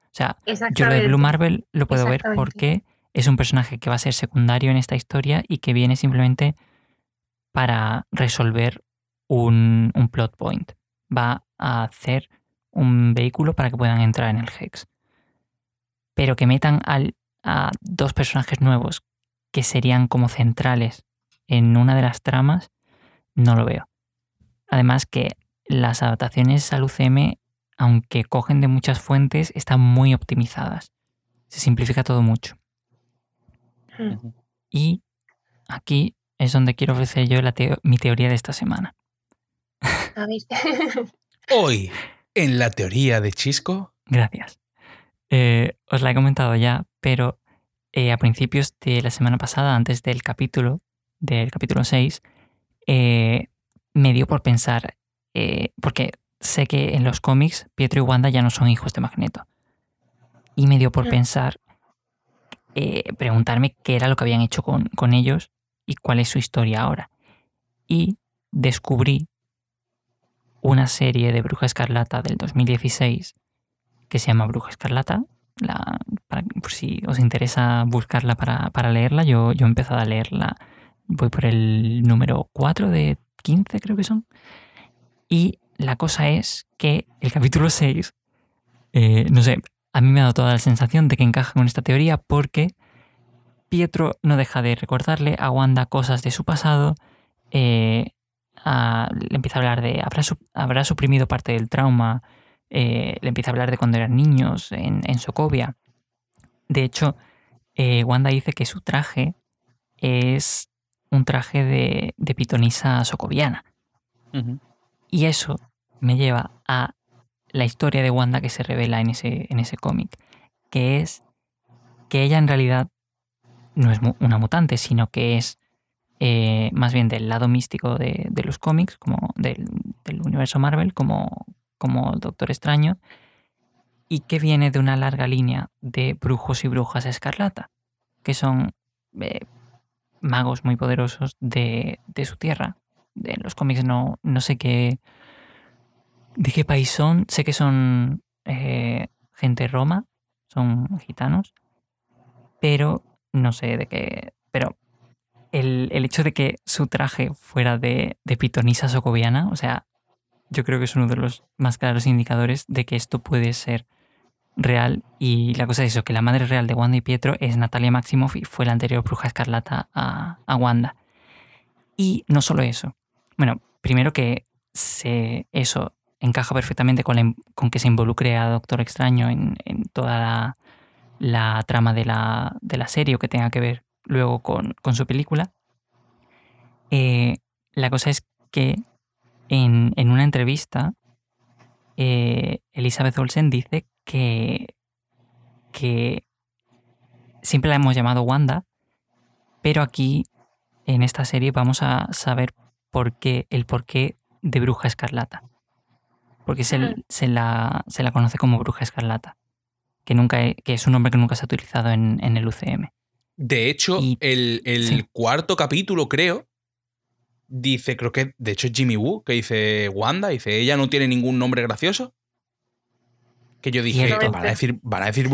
O sea, yo lo de Blue Marvel lo puedo ver porque es un personaje que va a ser secundario en esta historia y que viene simplemente para resolver un, un plot point. Va a hacer un vehículo para que puedan entrar en el Hex. Pero que metan al, a dos personajes nuevos que serían como centrales en una de las tramas, no lo veo. Además que las adaptaciones al UCM, aunque cogen de muchas fuentes, están muy optimizadas. Se simplifica todo mucho. Hmm. Y aquí es donde quiero ofrecer yo mi teoría de esta semana. Hoy en la teoría de Chisco? Gracias. Eh, os la he comentado ya, pero eh, a principios de la semana pasada, antes del capítulo, del capítulo 6, eh, me dio por pensar, porque sé que en los cómics Pietro y Wanda ya no son hijos de Magneto. Y me dio por mm. pensar, preguntarme qué era lo que habían hecho con, con ellos y cuál es su historia ahora. Y descubrí una serie de Bruja Escarlata del 2016 que se llama Bruja Escarlata. La, por si os interesa buscarla para, leerla, yo, yo he empezado a leerla, voy por el número 4 de 15 creo que son. Y la cosa es que el capítulo 6, eh, no sé, a mí me ha dado toda la sensación de que encaja con esta teoría porque Pietro no deja de recordarle a Wanda cosas de su pasado, eh, le empieza a hablar de, habrá, suprimido parte del trauma, eh, le empieza a hablar de cuando eran niños en, en Sokovia. De hecho, eh, Wanda dice que su traje es un traje de, de pitonisa socoviana. Y eso me lleva a la historia de Wanda que se revela en ese, en ese cómic, que es que ella en realidad no es una mutante, sino que es eh, más bien del lado místico de, los cómics, como del, universo Marvel, como, como Doctor Extraño, y que viene de una larga línea de brujos y brujas escarlata, que son eh, magos muy poderosos de, su tierra. En los cómics no, no sé qué. ¿De qué país son? Sé que son eh, gente de Roma, son gitanos, pero no sé de qué. Pero el, hecho de que su traje fuera de, pitonisa socoviana, o sea, yo creo que es uno de los más claros indicadores de que esto puede ser real. Y la cosa es eso, que la madre real de Wanda y Pietro es Natalia Maximoff y fue la anterior bruja escarlata a, Wanda. Y no solo eso. Bueno, primero que se, eso encaja perfectamente con, con, que se involucre a Doctor Extraño en, toda la, trama de la, de la serie o que tenga que ver luego con, su película. Eh, la cosa es que en, una entrevista, eh, Elizabeth Olsen dice que, que siempre la hemos llamado Wanda, pero aquí en esta serie vamos a saber por qué, el porqué de Bruja Escarlata. Porque se, la, se la conoce como Bruja Escarlata, que, nunca, que es un nombre que nunca se ha utilizado en, en el UCM. De hecho, el, cuarto capítulo, creo, dice, creo que de hecho es Jimmy Woo, que dice Wanda, dice, ella no tiene ningún nombre gracioso. Que yo dije, ¿van a decir, ¿van a decir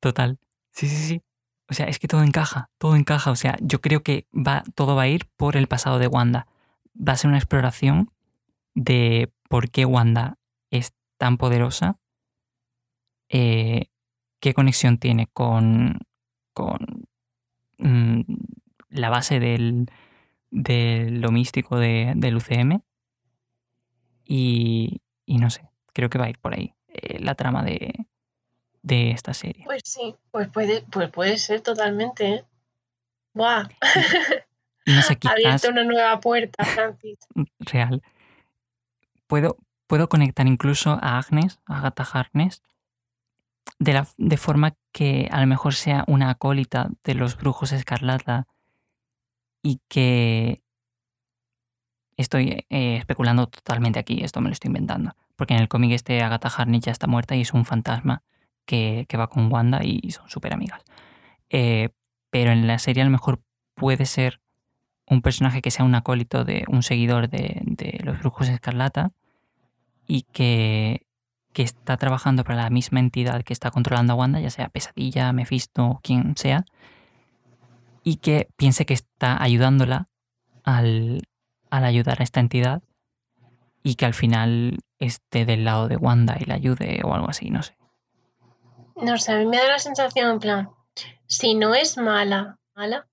Total. Sí, sí, sí. O sea, es que todo encaja, todo encaja. O sea, yo creo que va, todo va a ir por el pasado de Wanda. Va a ser una exploración de por qué Wanda es tan poderosa, eh, qué conexión tiene con, con mm, la base del, de lo místico de, del UCM. Y, y no sé, creo que va a ir por ahí eh, la trama de, de esta serie. Pues sí, pues puede, pues puede ser totalmente. ¿eh? ¡Buah! Y no sé, Ha quizás abierto una nueva puerta, Francis. real. Puedo, puedo conectar incluso a Agnes, a Agatha Harkness, de, la, de forma que a lo mejor sea una acólita de los brujos escarlata y que estoy eh, especulando totalmente aquí, esto me lo estoy inventando, porque en el cómic este Agatha Harkness ya está muerta y es un fantasma que, que va con Wanda y son súper amigas. Eh, pero en la serie a lo mejor puede ser un personaje que sea un acólito de un seguidor de, de los brujos escarlata y que, que está trabajando para la misma entidad que está controlando a Wanda, ya sea Pesadilla, Mephisto, quien sea, y que piense que está ayudándola al, al ayudar a esta entidad y que al final esté del lado de Wanda y la ayude o algo así, no sé. No sé, a mí me da la sensación, en plan, si no es mala, mala,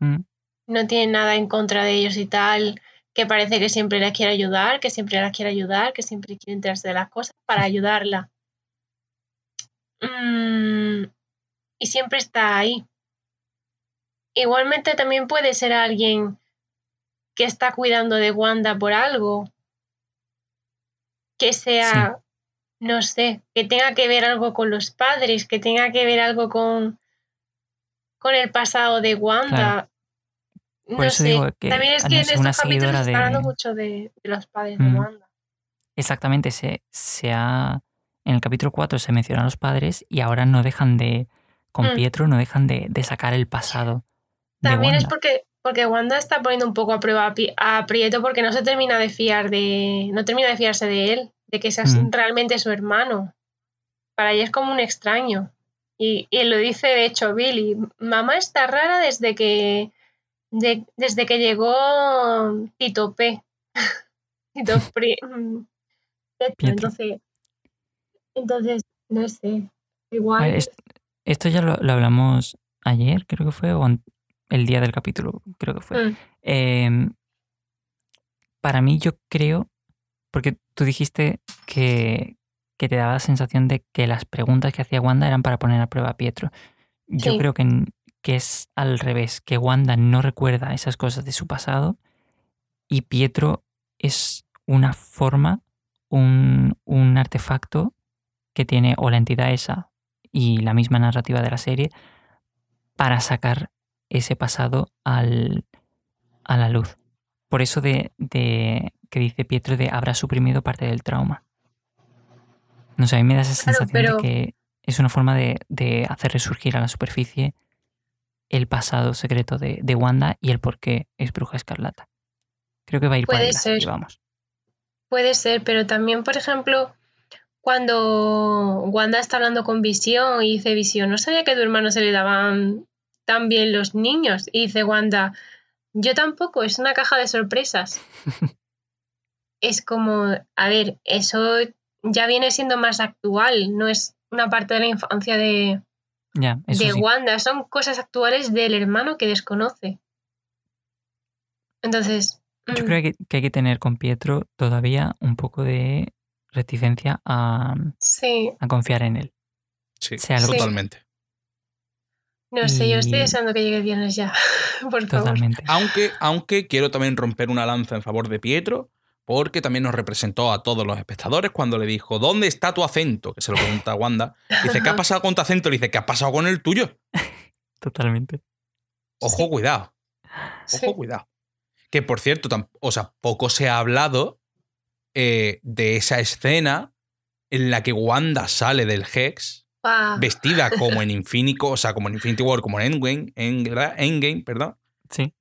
Mm, no tiene nada en contra de ellos y tal, que parece que siempre la quiere ayudar, que siempre la quiere ayudar, que siempre quiere enterarse de las cosas para ayudarla. Mm, y siempre está ahí. Igualmente también puede ser alguien que está cuidando de Wanda por algo, que sea, no sé, que tenga que ver algo con los padres, que tenga que ver algo con, con el pasado de Wanda. Claro. No Por eso sé. digo que También es que en una estos capítulos seguidora se está hablando de- mucho de, de los padres de Mm. Wanda. Exactamente, se, se ha, en el capítulo 4 se mencionan los padres y ahora no dejan de, con Mm. Pietro, no dejan de, de sacar el pasado de También es porque, porque Wanda está poniendo un poco a prueba a Prieto porque no se termina de fiar de. no termina de fiarse de él, de que sea Mm. realmente su hermano. Para ella es como un extraño. Y, y lo dice de hecho Billy. Mamá está rara desde que. De- desde que llegó Tito P. Tito Pri-. Entonces. Entonces, no sé. Igual. ver, esto ya lo, lo hablamos ayer, creo que fue, o el día del capítulo, creo que fue. Mm, Em, para mí yo creo, porque tú dijiste que, que te daba la sensación de que las preguntas que hacía Wanda eran para poner a prueba a Pietro. Yo Sí. creo que, que es al revés, que Wanda no recuerda esas cosas de su pasado y Pietro es una forma, un, un artefacto que tiene o la entidad esa y la misma narrativa de la serie para sacar ese pasado al, a la luz. Por eso de, de que dice Pietro de habrá suprimido parte del trauma. No sé, a mí me da esa Claro, sensación pero- de que es una forma de, de hacer resurgir a la superficie el pasado secreto de, de Wanda y el por qué es bruja escarlata. Creo que va a ir por Puede ahí serie, ser. vamos. Puede ser, pero también, por ejemplo, cuando Wanda está hablando con Visión y dice Visión, no sabía que a tu hermano se le daban tan bien los niños. Y dice Wanda, yo tampoco, es una caja de sorpresas. es como, a ver, eso ya viene siendo más actual, no es una parte de la infancia de, De sí. Wanda, son cosas actuales del hermano que desconoce. Entonces, Yo mm, creo que, que hay que tener con Pietro todavía un poco de reticencia a, sí, a confiar en él. Sí, Sea que- totalmente. no sé, yo estoy deseando que llegue el viernes ya, por favor. Totalmente. Aunque, aunque quiero también romper una lanza en favor de Pietro, porque también nos representó a todos los espectadores cuando le dijo, ¿dónde está tu acento? Que se lo pregunta a Wanda. Dice, ¿qué ha pasado con tu acento? Le dice, ¿qué ha pasado con el tuyo? Totalmente. Ojo, Sí. cuidado. Ojo, Sí. cuidado. Que por cierto, o sea, poco se ha hablado eh, de esa escena en la que Wanda sale del Hex vestida como en Infinity, o sea, como en Infinity War, como en Endgame, en- Endgame, perdón, Sí.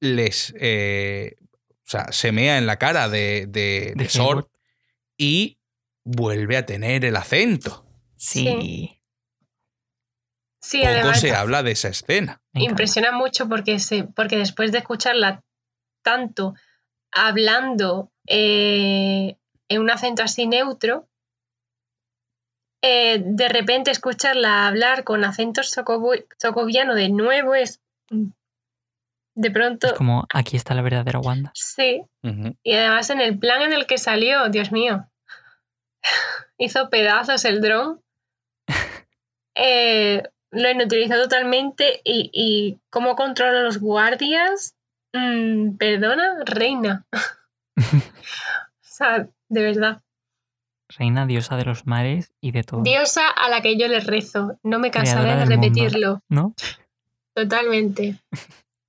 les, eh, o sea, se mea en la cara de, de, de Hayward. y vuelve a tener el acento. Sí. Sí, Poco además se habla de esa escena. impresiona mucho porque, se, porque después de escucharla tanto hablando eh, en un acento así neutro, eh, de repente escucharla hablar con acento socobu- socoviano de nuevo es de pronto Es como, aquí está la verdadera Wanda. sí y además en el plan en el que salió Dios mío hizo pedazos el dron Eh, lo inutilizó totalmente y, y cómo controla a los guardias Mm, perdona reina o sea de verdad Reina diosa de los mares y de todo. Diosa a la que yo le rezo. No me cansaré de mundo. repetirlo. ¿No? Totalmente.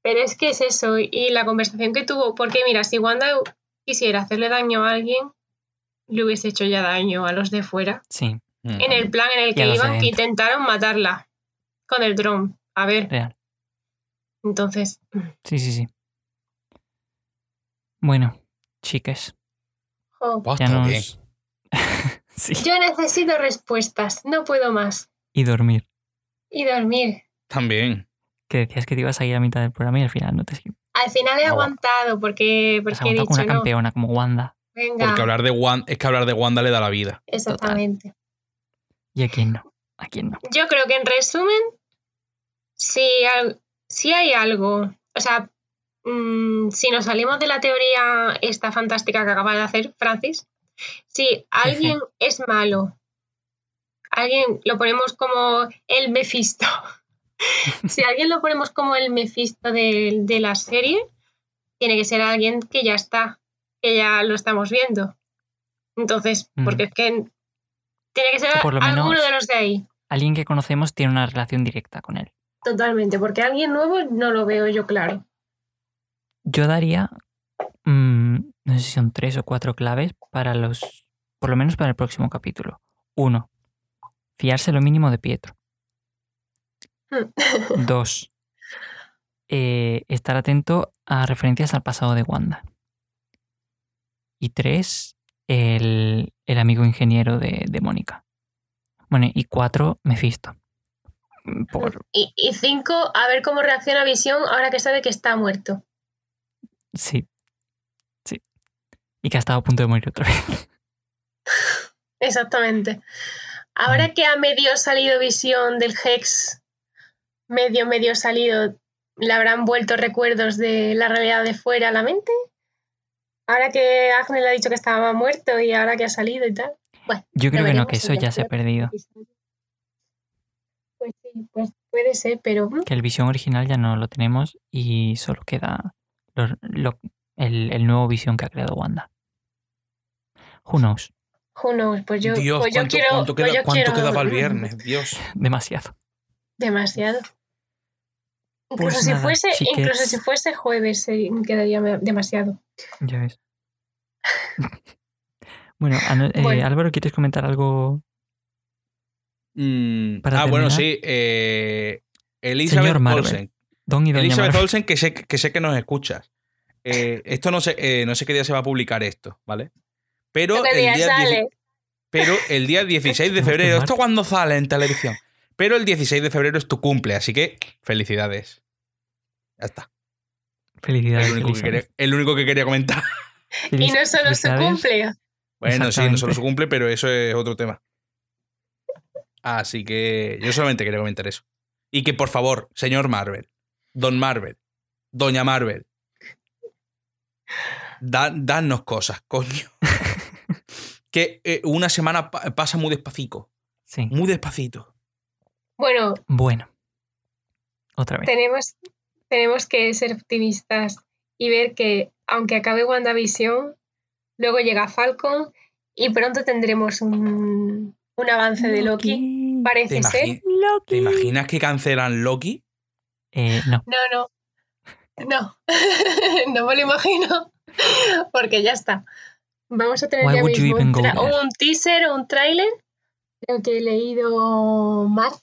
Pero es que es eso. Y la conversación que tuvo. Porque mira, si Wanda quisiera hacerle daño a alguien, le hubiese hecho ya daño a los de fuera. Sí, En el plan en el que iban, que intentaron matarla con el dron. A ver, real. entonces. Sí, sí, sí. Bueno, chicas, jo. Pues ya nos... sí. Yo necesito respuestas. No puedo más. Y dormir. Y dormir. También. Que decías que te ibas a ir a mitad del programa y al final no te. Al final he Agua. aguantado porque, Has porque he aguantado con dicho una no. campeona como Wanda. Venga. Porque hablar de Wanda, es que hablar de Wanda le da la vida. Exactamente. ¿Y a quién no? ¿A quién no? Yo creo que en resumen, si, al- si hay algo, o sea, mm, si nos salimos de la teoría esta fantástica que acaba de hacer Francis, si alguien es malo, alguien lo ponemos como el Mephisto, si alguien lo ponemos como el Mephisto de, de la serie, tiene que ser alguien que ya está, que ya lo estamos viendo. Entonces, Mm. porque es que tiene que ser Que por lo alguno menos- de los de ahí. Alguien que conocemos tiene una relación directa con él. Totalmente, porque alguien nuevo no lo veo yo claro. Yo daría, mm, no sé si son tres o cuatro claves para los, por lo menos para el próximo capítulo. Uno, fiarse lo mínimo de Pietro. Dos, eh, estar atento a referencias al pasado de Wanda. Y tres, el, el amigo ingeniero de, de Mónica. Bueno, y cuatro, Mephisto. Por, Y, y cinco, a ver cómo reacciona Visión ahora que sabe que está muerto. sí, sí. Y que ha estado a punto de morir otra vez. Exactamente. Ahora que ha medio salido Visión del Hex, medio, medio salido, ¿le habrán vuelto recuerdos de la realidad de fuera a la mente? Ahora que Agnes le ha dicho que estaba muerto y ahora que ha salido y tal. Bueno, Yo creo que no, que eso ya se ha perdido. episodios. Pues sí, pues puede ser, pero mm, que el visión original ya no lo tenemos y solo queda lo- lo- el, el nuevo visión que ha creado Wanda. Who knows? who knows, pues yo, Dios, pues yo ¿cuánto, quiero, cuánto pues queda, yo cuánto quiero- queda para el viernes? Dios. Demasiado. Demasiado. Incluso, Pues si nada, fuese, incluso si fuese jueves eh, quedaría demasiado. Ya ves. bueno, eh, Bueno. Álvaro, ¿quieres comentar algo? Mm, Para ah, bueno, sí. eh, Elizabeth Señor Marvel. Olsen. Don y Doña Elizabeth Marvel. Olsen, que sé que, sé que nos escuchas. Eh, esto no sé, eh, no sé qué día se va a publicar esto, ¿vale? Pero ¿Qué el, día día sale? 10 pero el día 16 de febrero. ¿esto cuándo sale en televisión? Pero el 16 de febrero es tu cumple, así que felicidades. Ya está. Felicidades. El único, que quería, el único que quería comentar. Y no solo su cumple. Bueno, sí, no solo su cumple, pero eso es otro tema. Así que yo solamente quería comentar eso. Y que por favor, señor Marvel, Don Marvel, Doña Marvel, da- danos cosas, coño. que eh, una semana pa- pasa muy despacito, Sí. muy despacito. Bueno, Bueno. Otra vez. tenemos, tenemos que ser optimistas y ver que aunque acabe WandaVision, luego llega Falcon y pronto tendremos un, un avance de Loki. ¿Te, Parece ser. imagi- te imaginas que cancelan Loki? Eh, no. No, no. No. no me lo imagino. Porque ya está. Vamos a tener ya mismo un, un teaser o un tráiler. Creo que he leído marzo.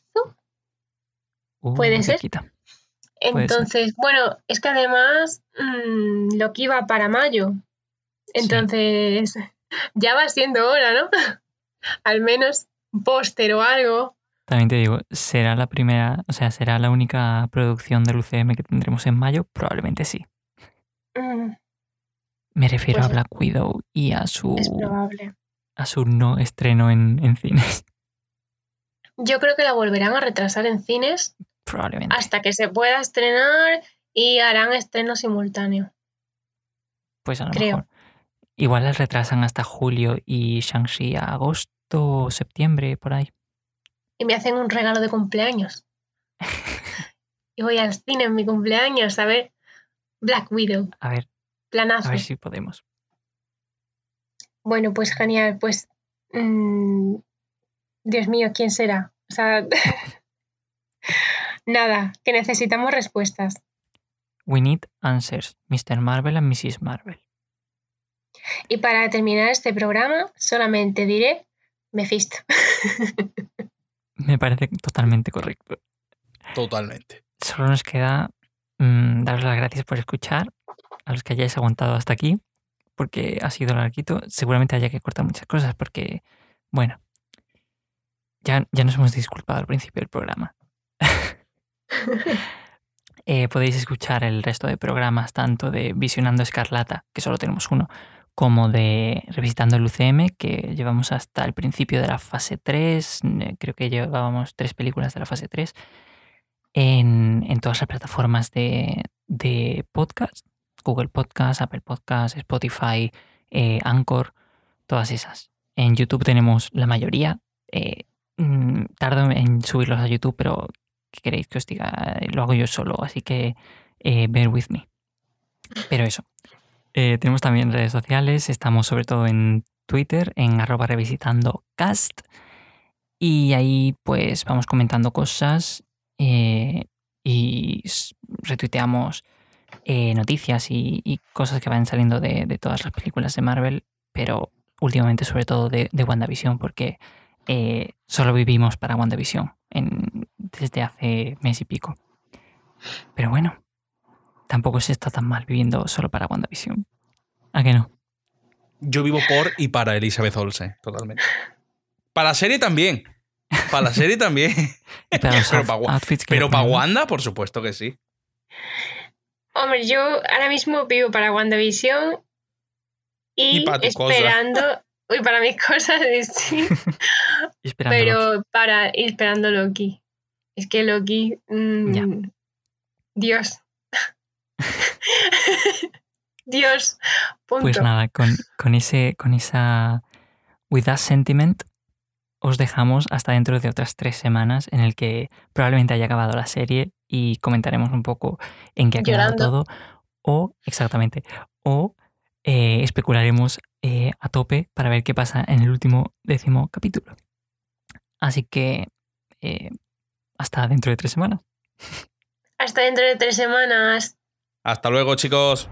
Uh, Puede ser. cerquita. ser. Entonces, bueno, es que además mm, lo que iba para mayo. Entonces, ya va siendo hora, ¿no? Al menos un póster o algo. También te digo, ¿será la primera, o sea, será la única producción del UCM que tendremos en mayo? Probablemente sí. Mm, Me refiero Pues a Black Widow y a su, Es probable. a su no estreno en, en cines. Yo creo que la volverán a retrasar en cines Probablemente. hasta que se pueda estrenar y harán estreno simultáneo. Pues a lo creo. mejor. Igual las retrasan hasta julio y Shang-Chi a agosto o septiembre, por ahí. Y me hacen un regalo de cumpleaños. y voy al cine en mi cumpleaños a ver Black Widow. A ver, Planazo. a ver si podemos. Bueno, pues genial. Pues. mm, Dios mío, ¿quién será? O sea. Nada, que necesitamos respuestas. We need answers, Mr. Marvel and Mrs. Marvel. Y para terminar este programa, solamente diré Mephisto. Me parece totalmente correcto. Totalmente. Solo nos queda mm, daros las gracias por escuchar, a los que hayáis aguantado hasta aquí, porque ha sido larguito. Seguramente haya que cortar muchas cosas, porque, bueno, ya, ya nos hemos disculpado al principio del programa. Eh, podéis escuchar el resto de programas, tanto de Visionando Escarlata, que solo tenemos uno, como de Revisitando el UCM, que llevamos hasta el principio de la fase 3. eh, Creo que llevábamos tres películas de la fase 3 en, en todas las plataformas de, de podcast, Google Podcast, Apple Podcast, Spotify, eh, Anchor, todas esas. En YouTube tenemos la mayoría. mm, tardo en subirlos a YouTube, pero ¿qué queréis que os diga? Lo hago yo solo, así que eh, bear with me. Pero eso. Eh, tenemos también redes sociales, estamos sobre todo en Twitter, en arroba revisitando. Y ahí pues vamos comentando cosas eh, y retuiteamos eh, noticias y, cosas que van saliendo de, todas las películas de Marvel, pero últimamente sobre todo de, de WandaVision, porque eh, solo vivimos para WandaVision en, desde hace mes y pico. Pero bueno, tampoco se está tan mal viviendo solo para WandaVision. ¿A que no? Yo vivo por y para Elizabeth Olsen, totalmente. Para la serie también. Para la serie también. Y para Pero Pero para. Wanda, por supuesto que sí. Hombre, yo ahora mismo vivo para WandaVision y, Y para tu cosa. Uy, para mis cosas, sí. Pero para y esperando Loki. Es que Loki. mm, Ya. Dios. Dios. Punto. Pues nada, con, con ese, con esa With That Sentiment os dejamos hasta dentro de otras tres semanas en el que probablemente haya acabado la serie y comentaremos un poco en qué ha quedado Llorando. todo. O, exactamente, o eh, especularemos eh, a tope para ver qué pasa en el último décimo capítulo. Así que eh, hasta dentro de tres semanas. Hasta dentro de tres semanas. Hasta luego, chicos.